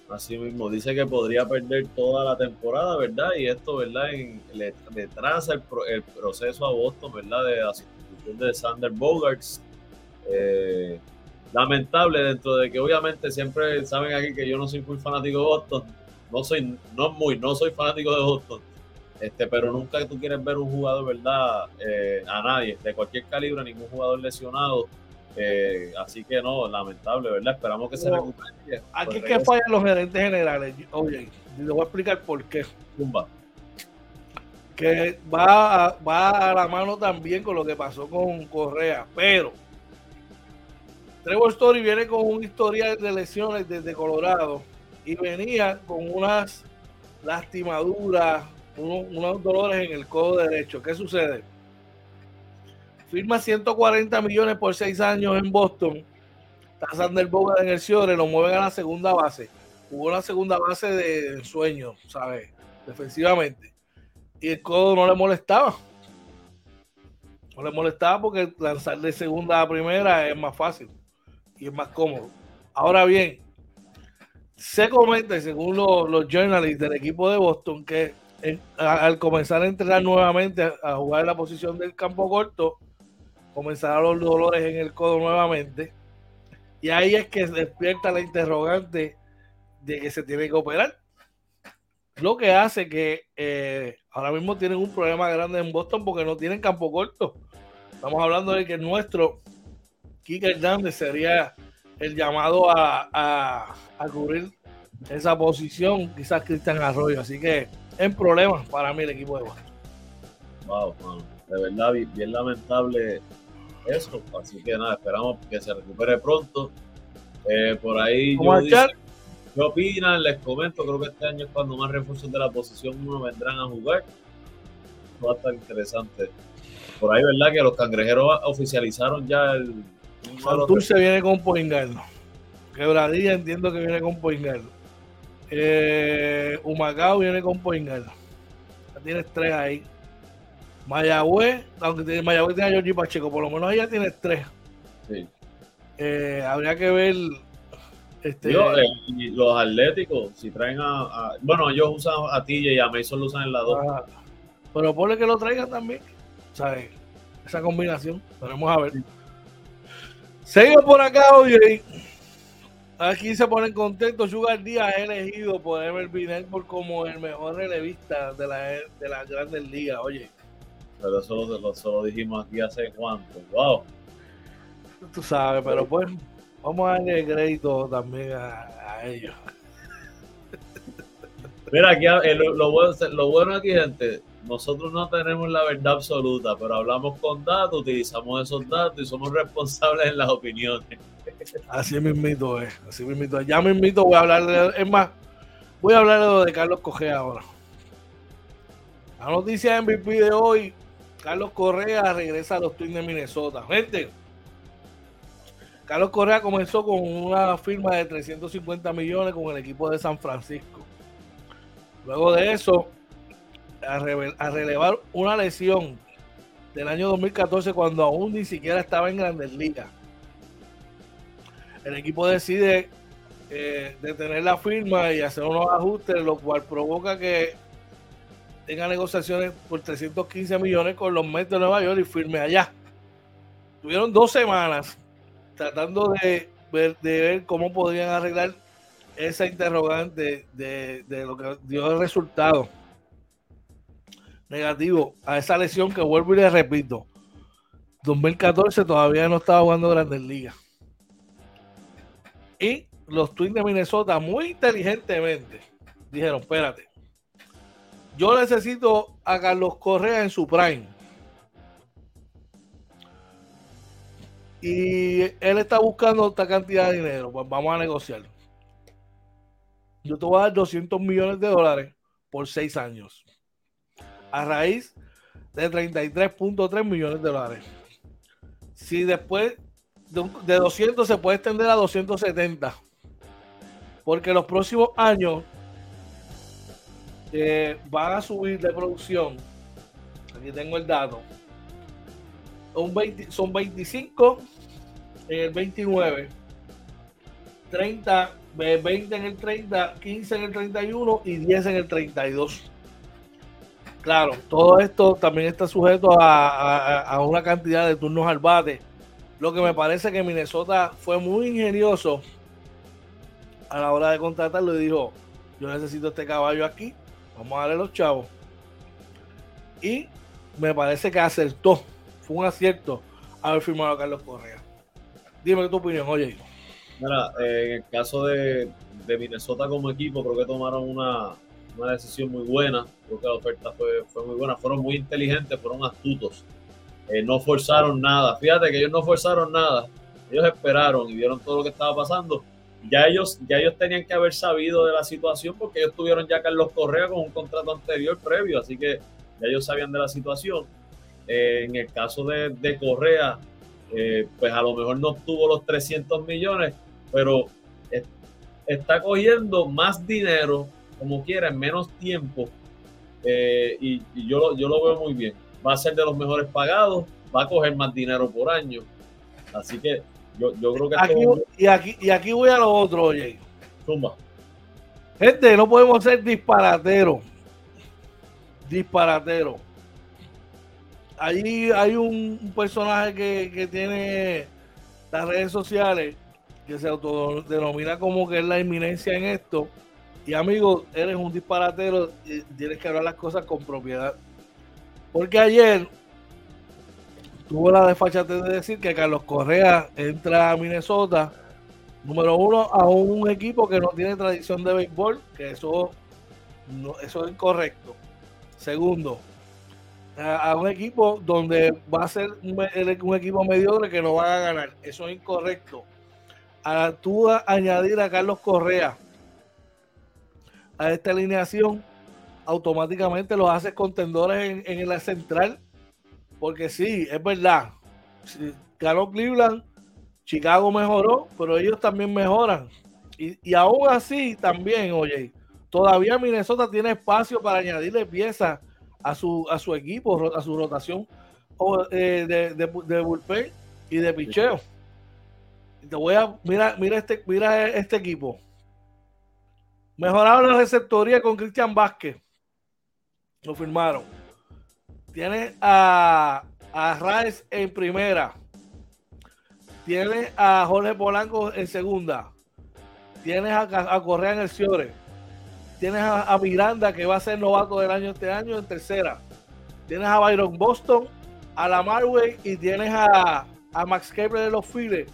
B: Así mismo, dice que podría perder toda la temporada, ¿verdad? Y esto, ¿verdad? le, traza el, proceso a Boston, ¿verdad? De la sustitución de Sander Bogarts. Eh, lamentable dentro de que obviamente siempre saben aquí que yo no soy muy fanático de Boston. No soy, no muy, no soy fanático de Boston. Este, pero nunca tú quieres ver un jugador, ¿verdad? Eh, a nadie, de cualquier calibre, ningún jugador lesionado eh, así que no, lamentable, ¿verdad? Esperamos que se recupere.
A: Aquí es que fallan los gerentes generales. Oye, le voy a explicar por qué. Que va a, va a la mano también con lo que pasó con Correa, pero Trevor Story viene con un historial de lesiones desde Colorado y venía con unas lastimaduras, unos, dolores en el codo derecho. ¿Qué sucede? Firma 140 millones por seis años en Boston. Está Sander Boga en el Ciore, lo mueven a la segunda base. Jugó la segunda base de sueño, ¿sabes? Defensivamente. Y el codo no le molestaba. No le molestaba porque lanzar de segunda a primera es más fácil y es más cómodo. Ahora bien, se comenta, según los, los journalists del equipo de Boston, que al comenzar a entrenar nuevamente a, jugar en la posición del campo corto, comenzarán los dolores en el codo nuevamente. Y ahí es que despierta la interrogante de que se tiene que operar. Lo que hace que eh, ahora mismo tienen un problema grande en Boston porque no tienen campo corto. Estamos hablando de que nuestro Kike Hernández sería el llamado a, cubrir esa posición, quizás Cristian Arroyo. Así que en problemas para mí el equipo de Boston.
B: Wow, de verdad, bien, lamentable eso. Así que nada, esperamos que se recupere pronto. Eh, por ahí, ¿qué opinan? Les comento, creo que este año es cuando más refuerzos de la posición uno vendrán a jugar. Va a estar interesante. Por ahí, ¿verdad? Que los cangrejeros oficializaron ya el,
A: Santurce viene con Poingardo. Quebradilla entiendo que viene con Poingardo. Eh, Humacao viene con Poingardo. tienes tres ahí. Mayagüez, aunque Mayagüez tiene a Georgie Pacheco, por lo menos ahí ya tienes tres. Sí. Eh, habría que ver. Este,
B: eh, los atléticos, si traen a, Bueno, ellos usan a TJ y a Mason lo usan en la dos.
A: pero ponle que lo traigan también. ¿Sabes? Esa combinación. Veremos a ver. Seguimos por acá, oye. Aquí se pone en contexto. Sugar Díaz elegido por Ever por como el mejor relevista de la, de las grandes ligas, oye.
B: Pero eso lo, dijimos aquí hace cuánto. Wow.
A: Tú sabes, pero pues vamos a darle crédito también a, ellos.
B: Mira, aquí eh, lo, bueno, lo bueno aquí, gente, nosotros no tenemos la verdad absoluta, pero hablamos con datos, utilizamos esos datos y somos responsables en las opiniones.
A: Así mismito es, así mismito es. Ya mismito voy a hablar de, es más, voy a hablar de, Carlos Correa ahora. La noticia MVP de hoy, Carlos Correa regresa a los Twins de Minnesota. Gente, Carlos Correa comenzó con una firma de 350 millones con el equipo de San Francisco. Luego de eso, a, relevar una lesión del año 2014 cuando aún ni siquiera estaba en Grandes Ligas. El equipo decide eh, detener la firma y hacer unos ajustes, lo cual provoca que tenga negociaciones por 315 millones con los Mets de Nueva York y firme allá. Tuvieron dos semanas tratando de ver, cómo podrían arreglar esa interrogante de, de lo que dio el resultado negativo a esa lesión que vuelvo y le repito. 2014 todavía no estaba jugando Grandes Ligas. Y los Twins de Minnesota muy inteligentemente dijeron, espérate, yo necesito a Carlos Correa en su prime. Y él está buscando esta cantidad de dinero, pues vamos a negociar. Yo te voy a dar 200 millones de dólares por seis años a raíz de 33.3 millones de dólares. Si después de 200 se puede extender a 270, porque los próximos años eh, van a subir de producción. Aquí tengo el dato. son 25 en el 29, 30, 20 en el 30, 15 en el 31 y 10 en el 32. Claro, todo esto también está sujeto a, una cantidad de turnos al bate. Lo que me parece que Minnesota fue muy ingenioso a la hora de contratarlo y dijo, yo necesito este caballo aquí, vamos a darle los chavos. Y me parece que acertó, fue un acierto haber firmado a Carlos Correa. Dime tu opinión, oye.
B: Mira, eh, en el caso de, Minnesota como equipo, creo que tomaron una, una decisión muy buena. Creo que la oferta fue, fue muy buena. Fueron muy inteligentes, fueron astutos. Eh, no forzaron nada. Fíjate que ellos no forzaron nada. ellos esperaron y vieron todo lo que estaba pasando. Ya ellos, ya ellos tenían que haber sabido de la situación porque ellos tuvieron ya Carlos Correa con un contrato anterior previo, así que ya ellos sabían de la situación. Eh, en el caso de, de Correa, eh, pues a lo mejor no obtuvo los 300 millones, pero está cogiendo más dinero, como quiera, en menos tiempo. Eh, y, yo, yo lo veo muy bien. Va a ser de los mejores pagados, va a coger más dinero por año. Así que yo, creo que...
A: Aquí, y, aquí, y aquí voy a lo otro, oye. Gente, no podemos ser disparateros. Disparateros. Ahí hay un, personaje que, que tiene las redes sociales que se autodenomina como que es la inminencia en esto. Y amigo, eres un disparatero y tienes que hablar las cosas con propiedad. Porque ayer tuvo la desfachate de decir que Carlos Correa entra a Minnesota, número uno, a un equipo que no tiene tradición de béisbol, que eso, no, eso es incorrecto. Segundo, a, un equipo donde va a ser un, equipo mediocre que no va a ganar. Eso es incorrecto a tú añadir a Carlos Correa a esta alineación, automáticamente los haces contendores en, la central. Porque sí, es verdad. Ganó Cleveland, Chicago mejoró, pero ellos también mejoran. Y, y aún así, también, oye, todavía Minnesota tiene espacio para añadirle piezas a su, a su equipo, a su rotación eh, de, de, de bullpen y de picheo te voy a. Mira, mira este, mira este equipo. Mejoraron la receptoría con Cristian Vázquez. Lo firmaron. Tiene a, a en primera. Tiene a Jorge Polanco en segunda. Tienes a, Correa en el Ciore. Tienes a, Miranda, que va a ser novato del año este año, en tercera. Tienes a Byron Boston, a la Marway y tienes a, a Max Kepler de los Phillies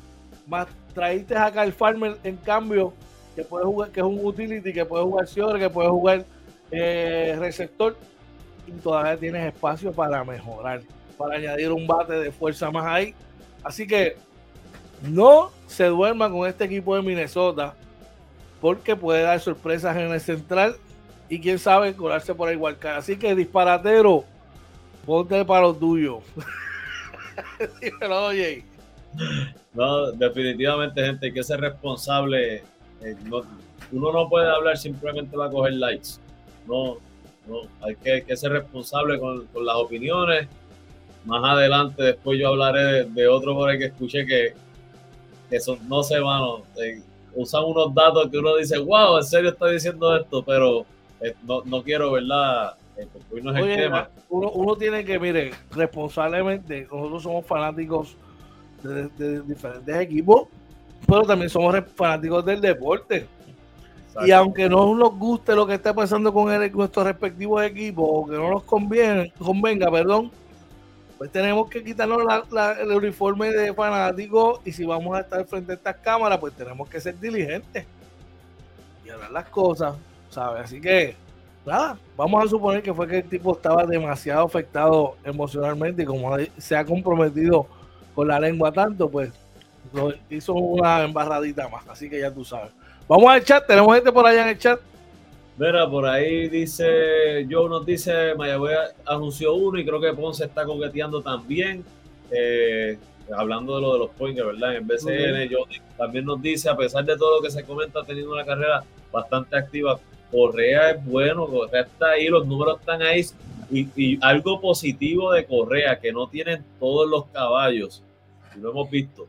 A: más traíste a Kyle Farmer en cambio, que puede jugar, que es un utility, que puede jugar Ciore, que puede jugar eh, receptor, y todavía tienes espacio para mejorar, para añadir un bate de fuerza más ahí. Así que no se duerma con este equipo de Minnesota, porque puede dar sorpresas en el central y quién sabe colarse por igual. Así que disparatero, ponte para los tuyos. Dímelo, oye.
B: No, definitivamente, gente, hay que ser responsable. Eh, uno no puede hablar simplemente va a coger likes. No, no, hay que, ser responsable con, las opiniones. Más adelante, después yo hablaré de, otro por ahí que escuché que, que son, no sé, mano, eh, usan unos datos que uno dice, wow, en serio está diciendo esto, pero eh, no, no, quiero, ¿verdad? hoy no es el tema.
A: Uno, uno tiene que, mire, responsablemente, nosotros somos fanáticos de, diferentes equipos, pero también somos fanáticos del deporte. Y aunque no nos guste lo que está pasando con nuestros respectivos equipos, o que no nos conviene, convenga, perdón, pues tenemos que quitarnos el uniforme de fanáticos y si vamos a estar frente a estas cámaras, pues tenemos que ser diligentes y hablar las cosas, ¿sabes? Así que, nada, vamos a suponer que fue que el tipo estaba demasiado afectado emocionalmente y como se ha comprometido con la lengua tanto, pues hizo una embarradita más. Así que ya tú sabes. Vamos al chat, tenemos gente por allá en el chat.
B: Mira, por ahí dice, Joe nos dice, Mayagüez anunció uno y creo que Ponce está coqueteando también. Eh, hablando de lo de los pointers, ¿verdad? En BCN, yo también nos dice, a pesar de todo lo que se comenta, ha tenido una carrera bastante activa. Correa es bueno, Correa está ahí, los números están ahí. Y, algo positivo de Correa, que no tienen todos los caballos, lo hemos visto,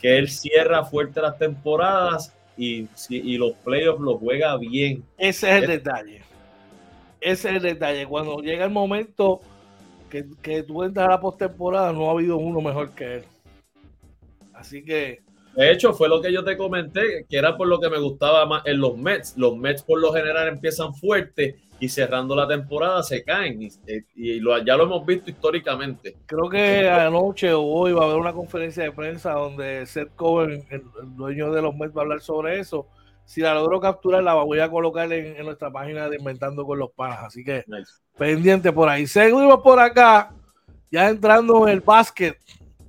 B: que él cierra fuerte las temporadas y, y los playoffs los juega bien.
A: Ese es el detalle. Ese es el detalle. Cuando llega el momento que, que tú entras a la postemporada, no ha habido uno mejor que él. Así que.
B: De hecho, fue lo que yo te comenté, que era por lo que me gustaba más en los Mets. Los Mets por lo general empiezan fuerte y cerrando la temporada se caen. Y, ya lo hemos visto históricamente.
A: Creo que anoche o hoy va a haber una conferencia de prensa donde Seth Cohen, el, dueño de los Mets, va a hablar sobre eso. Si la logro capturar, la voy a colocar en, nuestra página de Inventando con los Panas. Así que pendiente por ahí. Seguimos por acá, ya entrando en el básquet.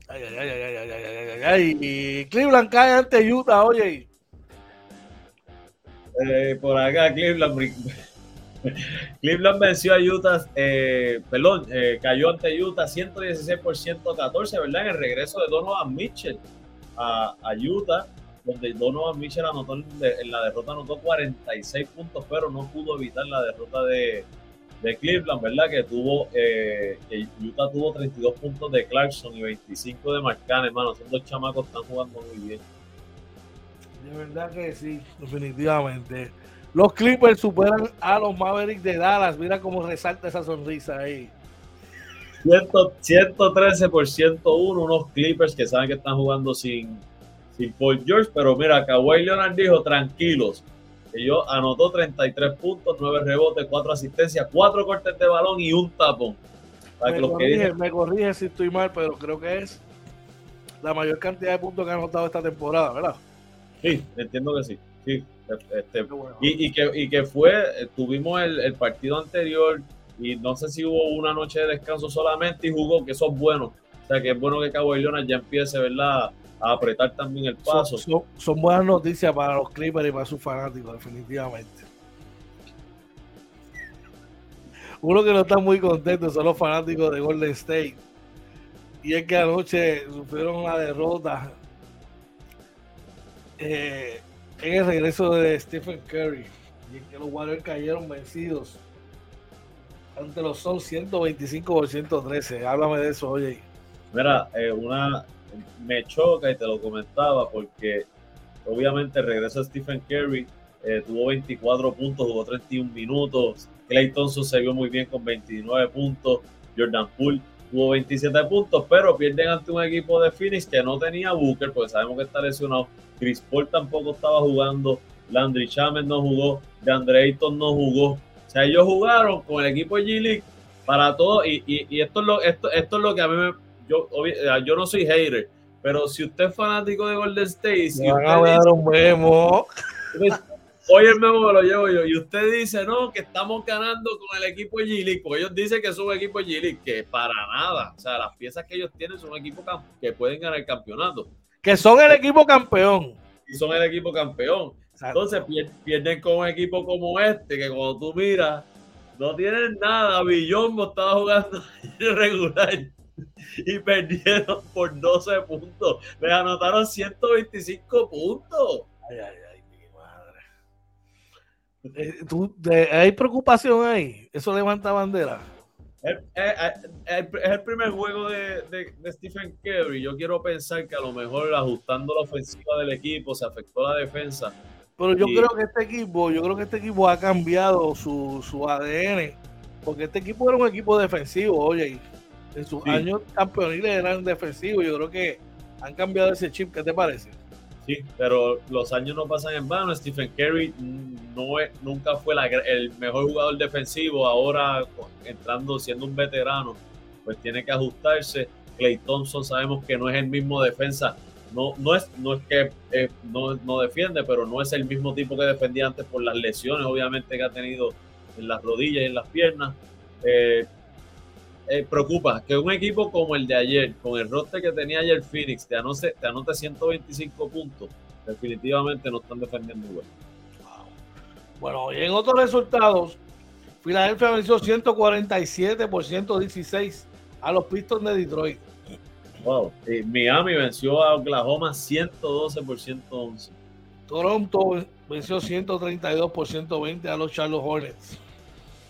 A: Ay, ay, ay, y Cleveland cae ante Utah, oye.
B: Eh, por acá, Cleveland Cleveland venció a Utah, eh, perdón, eh, cayó ante Utah 116 por 114, ¿verdad? En el regreso de Donovan Mitchell a, a Utah, donde Donovan Mitchell anotó en, la derrota anotó 46 puntos, pero no pudo evitar la derrota de, de Cleveland, ¿verdad? Que tuvo, eh, Utah tuvo 32 puntos de Clarkson y 25 de Marcane, hermano. Son dos chamacos están jugando muy bien.
A: De verdad que sí, definitivamente. Los Clippers superan a los Mavericks de Dallas. Mira cómo resalta esa sonrisa ahí.
B: 113 por 101, unos Clippers que saben que están jugando sin, sin Paul George, pero mira, Kawhi Leonard dijo tranquilos, que yo anotó 33 puntos, 9 rebotes, 4 asistencias, 4 cortes de balón y un tapón.
A: Me corrige, me corrige si estoy mal, pero creo que es la mayor cantidad de puntos que ha anotado esta temporada, ¿verdad?
B: Sí, entiendo que sí. sí. Este, bueno. y, y, que, y que fue, tuvimos el, el, partido anterior y no sé si hubo una noche de descanso solamente y jugó, que eso es bueno. O sea, que es bueno que Cabo Leonard ya empiece, ¿verdad? A apretar también el paso.
A: Son, son, son, buenas noticias para los Clippers y para sus fanáticos, definitivamente. Uno que no está muy contento son los fanáticos de Golden State. Y es que anoche sufrieron una derrota eh, el regreso de Stephen Curry. Y es que los Warriors cayeron vencidos ante los son 125 por 113. Háblame de eso, oye.
B: Mira, eh, una me choca y te lo comentaba porque obviamente el regreso Stephen Curry eh, tuvo 24 puntos, jugó 31 minutos. Clay Thompson se vio muy bien con 29 puntos. Jordan Poole tuvo 27 puntos, pero pierden ante un equipo de Phoenix que no tenía Booker, porque sabemos que está lesionado. Chris Paul tampoco estaba jugando. Landry Shaman no jugó. DeAndre Ayton no jugó. O sea, ellos jugaron con el equipo de G-League para todo. Y, y, y, esto, es lo, esto, esto es lo que a mí me. Yo, yo no soy hater, pero si usted es fanático de Golden State. Si
A: a dar un memo.
B: Hoy el memo me lo llevo yo. Y usted dice, no, que estamos ganando con el equipo de G-League, porque ellos dicen que son un equipo de G-League, que para nada. O sea, las piezas que ellos tienen son un equipo que pueden ganar el campeonato.
A: Que son el equipo campeón.
B: Y son el equipo campeón. Entonces pierden con un equipo como este, que cuando tú miras, no tienen nada. Billombo estaba jugando regular y perdieron por 12 puntos. Les anotaron 125 puntos.
A: Ay, ay, ay, ¿Tú, de, ¿Hay preocupación ahí? ¿Eso levanta bandera?
B: Es el, el, el, primer juego de, de, de, Stephen Curry. Yo quiero pensar que a lo mejor ajustando la ofensiva del equipo se afectó la defensa.
A: Pero yo y... creo que este equipo, yo creo que este equipo ha cambiado su, su ADN. Porque este equipo era un equipo defensivo, oye, en sus sí. años campeoniles eran defensivos. Yo creo que han cambiado ese chip. ¿Qué te parece?
B: Sí, pero los años no pasan en vano. Stephen Curry no es, nunca fue la, el mejor jugador defensivo. Ahora, entrando siendo un veterano, pues tiene que ajustarse. Clay Thompson sabemos que no es el mismo defensa. No, no, es, no es que eh, no, no defiende, pero no es el mismo tipo que defendía antes por las lesiones, obviamente, que ha tenido en las rodillas y en las piernas. Eh, eh, preocupa que un equipo como el de ayer, con el roster que tenía ayer Phoenix, te anote, te anote 125 puntos, definitivamente no están defendiendo igual.
A: Wow. Bueno, y en otros resultados, Filadelfia venció 147 por 116 a los Pistons de Detroit.
B: Wow. Y Miami venció a Oklahoma 112 por 111.
A: Toronto venció 132 por 120 a los Charlotte Hornets.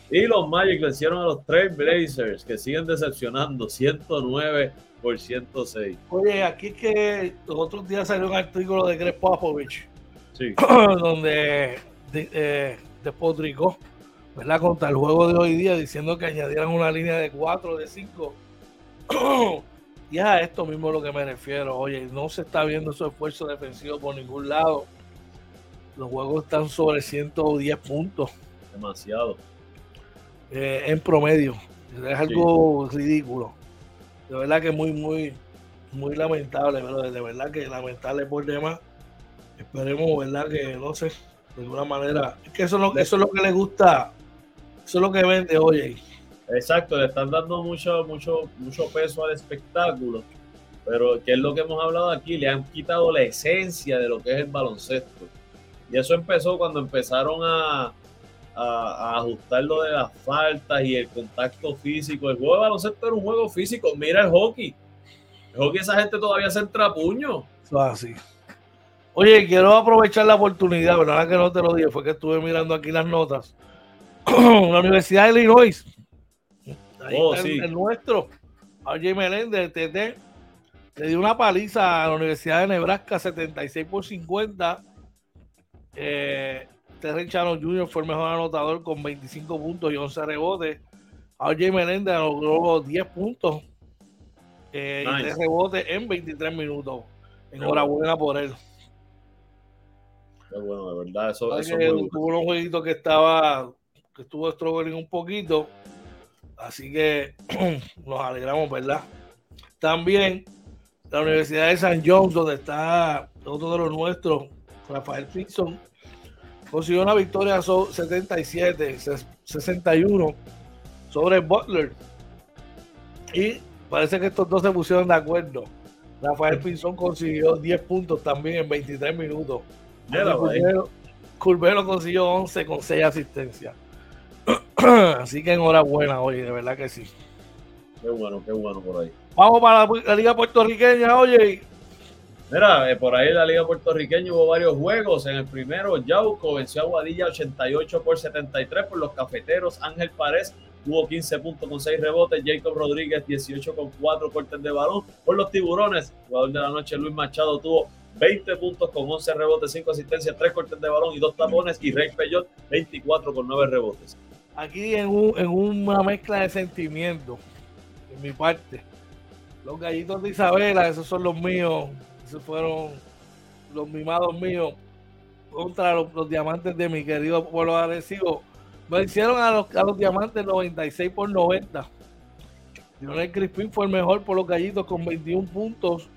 B: Y los Magic vencieron a los Trail Blazers, que siguen decepcionando 109 por 106.
A: Oye, aquí es que los otros días salió un artículo de Greg Popovich,
B: sí.
A: donde de, eh, despotricó, ¿verdad? Contra el juego de hoy día, diciendo que añadieran una línea de 4, de 5. y a esto mismo es lo que me refiero. Oye, no se está viendo su esfuerzo defensivo por ningún lado. Los juegos están sobre 110 puntos.
B: Demasiado
A: eh, en promedio. Es algo sí. ridículo. De verdad que muy, muy, muy lamentable, pero de verdad que lamentable por demás. Esperemos, ¿verdad? Que no sé, de alguna manera. Es que eso es lo, eso es lo que le gusta, eso es lo que vende hoy.
B: Exacto, le están dando mucho, mucho, mucho peso al espectáculo. pero que es lo que hemos hablado aquí, le han quitado la esencia de lo que es el baloncesto. Y eso empezó cuando empezaron a, a, ajustar lo de las faltas y el contacto físico. El juego de baloncesto era un juego físico. Mira el hockey. El hockey esa gente todavía se entra puño.
A: así. Oye, quiero aprovechar la oportunidad, verdad que no te lo dije, fue que estuve mirando aquí las notas. la Universidad de Illinois. Ahí oh, sí. el, nuestro, RJ Meléndez, TT, le dio una paliza a la Universidad de Nebraska 76 por 50. Eh, Terry Chano Jr. fue el mejor anotador con 25 puntos y 11 rebotes. RJ Meléndez logró 10 puntos eh, y 3 rebotes en 23 minutos. Enhorabuena por él.
B: Qué bueno, de verdad. Eso,
A: eso tuvo unos jueguitos que estaba, que estuvo struggling un poquito. Así que nos alegramos, ¿verdad? También la Universidad de San Jones, donde está otro de los nuestros, Rafael Fixon, consiguió una victoria 77, 61 sobre Butler. Y parece que estos dos se pusieron de acuerdo. Rafael Pinzón consiguió 10 puntos también en 23 minutos. Curbelo consiguió 11 con 6 asistencias. Así que enhorabuena, oye, de verdad que sí.
B: Qué bueno, qué bueno por ahí.
A: Vamos para la, Liga Puertorriqueña, oye.
B: Mira, eh, por ahí la Liga Puertorriqueña hubo varios juegos. En el primero, Yauco venció a Guadilla 88 por 73 por los cafeteros. Ángel Párez tuvo 15 puntos con 6 rebotes. Jacob Rodríguez 18 con 4 cortes de balón. Por los tiburones, jugador de la noche Luis Machado tuvo 20 puntos con 11 rebotes, 5 asistencias, 3 cortes de balón y 2 tapones. Y Rey Peyot 24 con 9 rebotes.
A: Aquí en, un, en una mezcla de sentimientos, en mi parte. Los gallitos de Isabela, esos son los míos. Esos fueron los mimados míos contra los, diamantes de mi querido pueblo agresivo. Me hicieron a los, a los diamantes 96 por 90. Lionel Crispín fue el mejor por los gallitos con 21 puntos,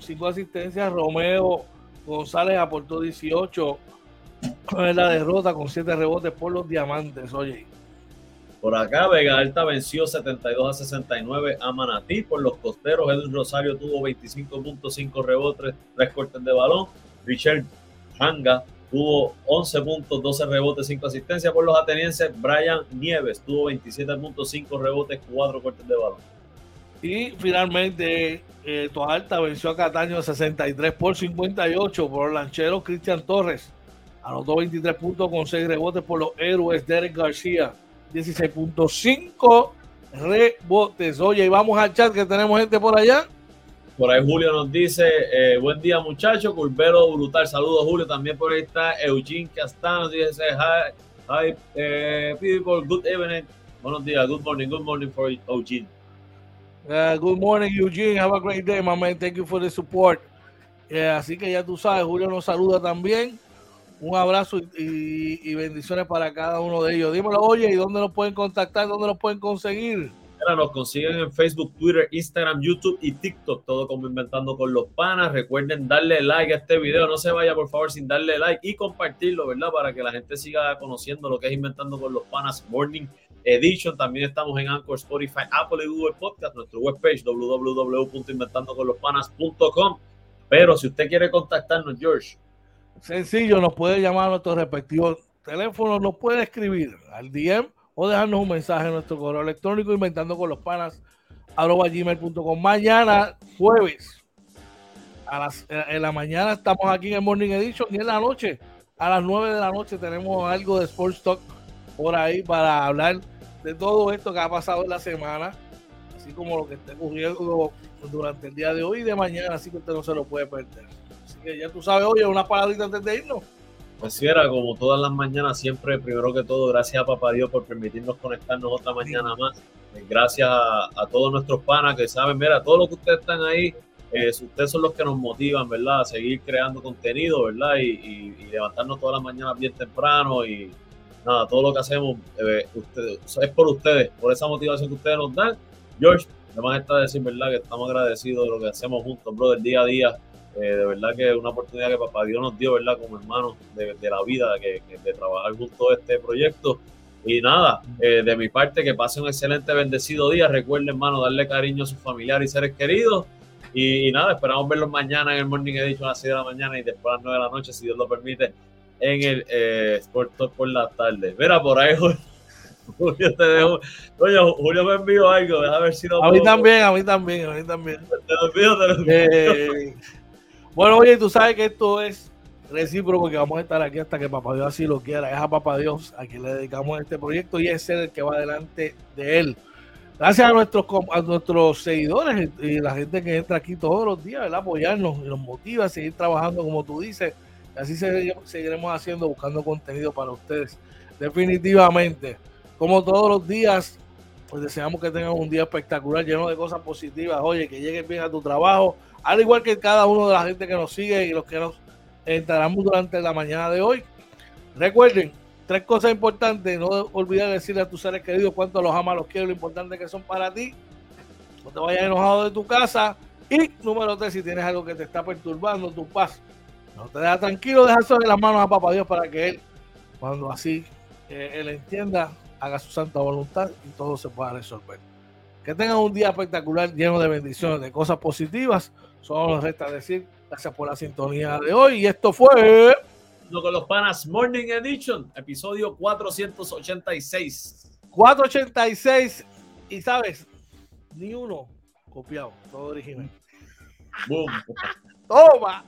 A: 5 asistencias. Romeo González aportó 18 en la derrota con 7 rebotes por los diamantes. Oye,
B: por acá, Vega Alta venció 72 a 69 a Manatí. Por los costeros, Edwin Rosario tuvo 25.5 rebotes, 3 cortes de balón. Richard Hanga tuvo 11 puntos, 12 rebotes, 5 asistencias. Por los atenienses, Brian Nieves tuvo 27.5 rebotes, 4 cortes de balón.
A: Y finalmente, eh, Toalta venció a Cataño 63 por 58 por lanchero Cristian Torres. Anotó 23 puntos con 6 rebotes por los héroes Derek García 16.5 rebotes. Oye, y vamos al chat que tenemos gente por allá.
B: Por ahí Julio nos dice, eh, buen día muchachos, Culvero brutal, saludos Julio, también por ahí está Eugene Castano, dice, hi, hi eh, people, good evening, buenos días, good morning, good morning for Eugene.
A: Uh, good morning Eugene, have a great day my man, thank you for the support. así que ya tú sabes, Julio nos saluda también. Un abrazo y, bendiciones para cada uno de ellos. Dímelo, oye, ¿y dónde nos pueden contactar? ¿Dónde nos pueden conseguir?
B: nos consiguen en Facebook, Twitter, Instagram, YouTube y TikTok, todo como Inventando con los Panas. Recuerden darle like a este video, no se vaya por favor sin darle like y compartirlo, ¿verdad? Para que la gente siga conociendo lo que es Inventando con los Panas Morning Edition. También estamos en Anchor, Spotify, Apple y Google Podcast, nuestro webpage www.inventandoconlospanas.com. Pero si usted quiere contactarnos, George,
A: Sencillo, nos puede llamar a nuestro respectivo teléfono, nos puede escribir al DM o dejarnos un mensaje en nuestro correo electrónico inventando con los panas arroba gmail.com. Mañana, jueves, a las, en la mañana estamos aquí en el Morning Edition y en la noche, a las 9 de la noche, tenemos algo de Sports Talk por ahí para hablar de todo esto que ha pasado en la semana, así como lo que está ocurriendo durante el día de hoy y de mañana, así que usted no se lo puede perder ya tú sabes, oye, una paladita antes de irnos.
B: Pues sí, era como todas las mañanas, siempre, primero que todo, gracias a Papá Dios por permitirnos conectarnos otra mañana más. Eh, gracias a, todos nuestros panas que saben, mira, todos los que ustedes están ahí, eh, ustedes son los que nos motivan, ¿verdad? A seguir creando contenido, ¿verdad? Y, levantarnos todas las mañanas bien temprano y nada, todo lo que hacemos eh, ustedes, es por ustedes, por esa motivación que ustedes nos dan. George, además está decir, ¿verdad? Que estamos agradecidos de lo que hacemos juntos, brother, día a día eh, de verdad que es una oportunidad que papá Dios nos dio, ¿verdad? Como hermanos de, la vida, que, de trabajar junto a este proyecto. Y nada, eh, de mi parte, que pase un excelente, bendecido día. Recuerden, hermano, darle cariño a sus familiares y seres queridos. Y, nada, esperamos verlos mañana en el Morning Edition a las 6 de la mañana y después a las 9 de la noche, si Dios lo permite, en el eh, Sport Talk por la tarde. Mira, por ahí, Julio, te dejo. Oye, Julio me envió algo, déjame ver si
A: lo A mí también, a mí también, a mí también.
B: Te lo envío, te lo envío.
A: Eh, bueno, oye, tú sabes que esto es recíproco, que vamos a estar aquí hasta que Papá Dios así lo quiera. Es a Papá Dios a quien le dedicamos este proyecto y es el que va delante de él. Gracias a nuestros, a nuestros seguidores y la gente que entra aquí todos los días, ¿verdad? Apoyarnos y nos motiva a seguir trabajando como tú dices. Y así seguiremos haciendo, buscando contenido para ustedes. Definitivamente, como todos los días, pues deseamos que tengan un día espectacular, lleno de cosas positivas. Oye, que llegues bien a tu trabajo, al igual que cada uno de la gente que nos sigue y los que nos entraremos durante la mañana de hoy. Recuerden, Tres cosas importantes, no olvides decirle a tus seres queridos cuánto los amas, los quiero, lo importante que son para ti. No te vayas enojado de tu casa. Y número tres, si tienes algo que te está perturbando, tu paz, no te deja tranquilo, deja en las manos a Papá Dios para que Él, cuando así eh, Él entienda, haga su santa voluntad y todo se pueda resolver. Que tengan un día espectacular, lleno de bendiciones, de cosas positivas. Solo nos resta decir gracias por la sintonía de hoy. Y esto fue.
B: Lo con los panas Morning Edition, episodio 486.
A: 486. Y sabes, ni uno copiado, todo original.
B: Boom.
A: Toma.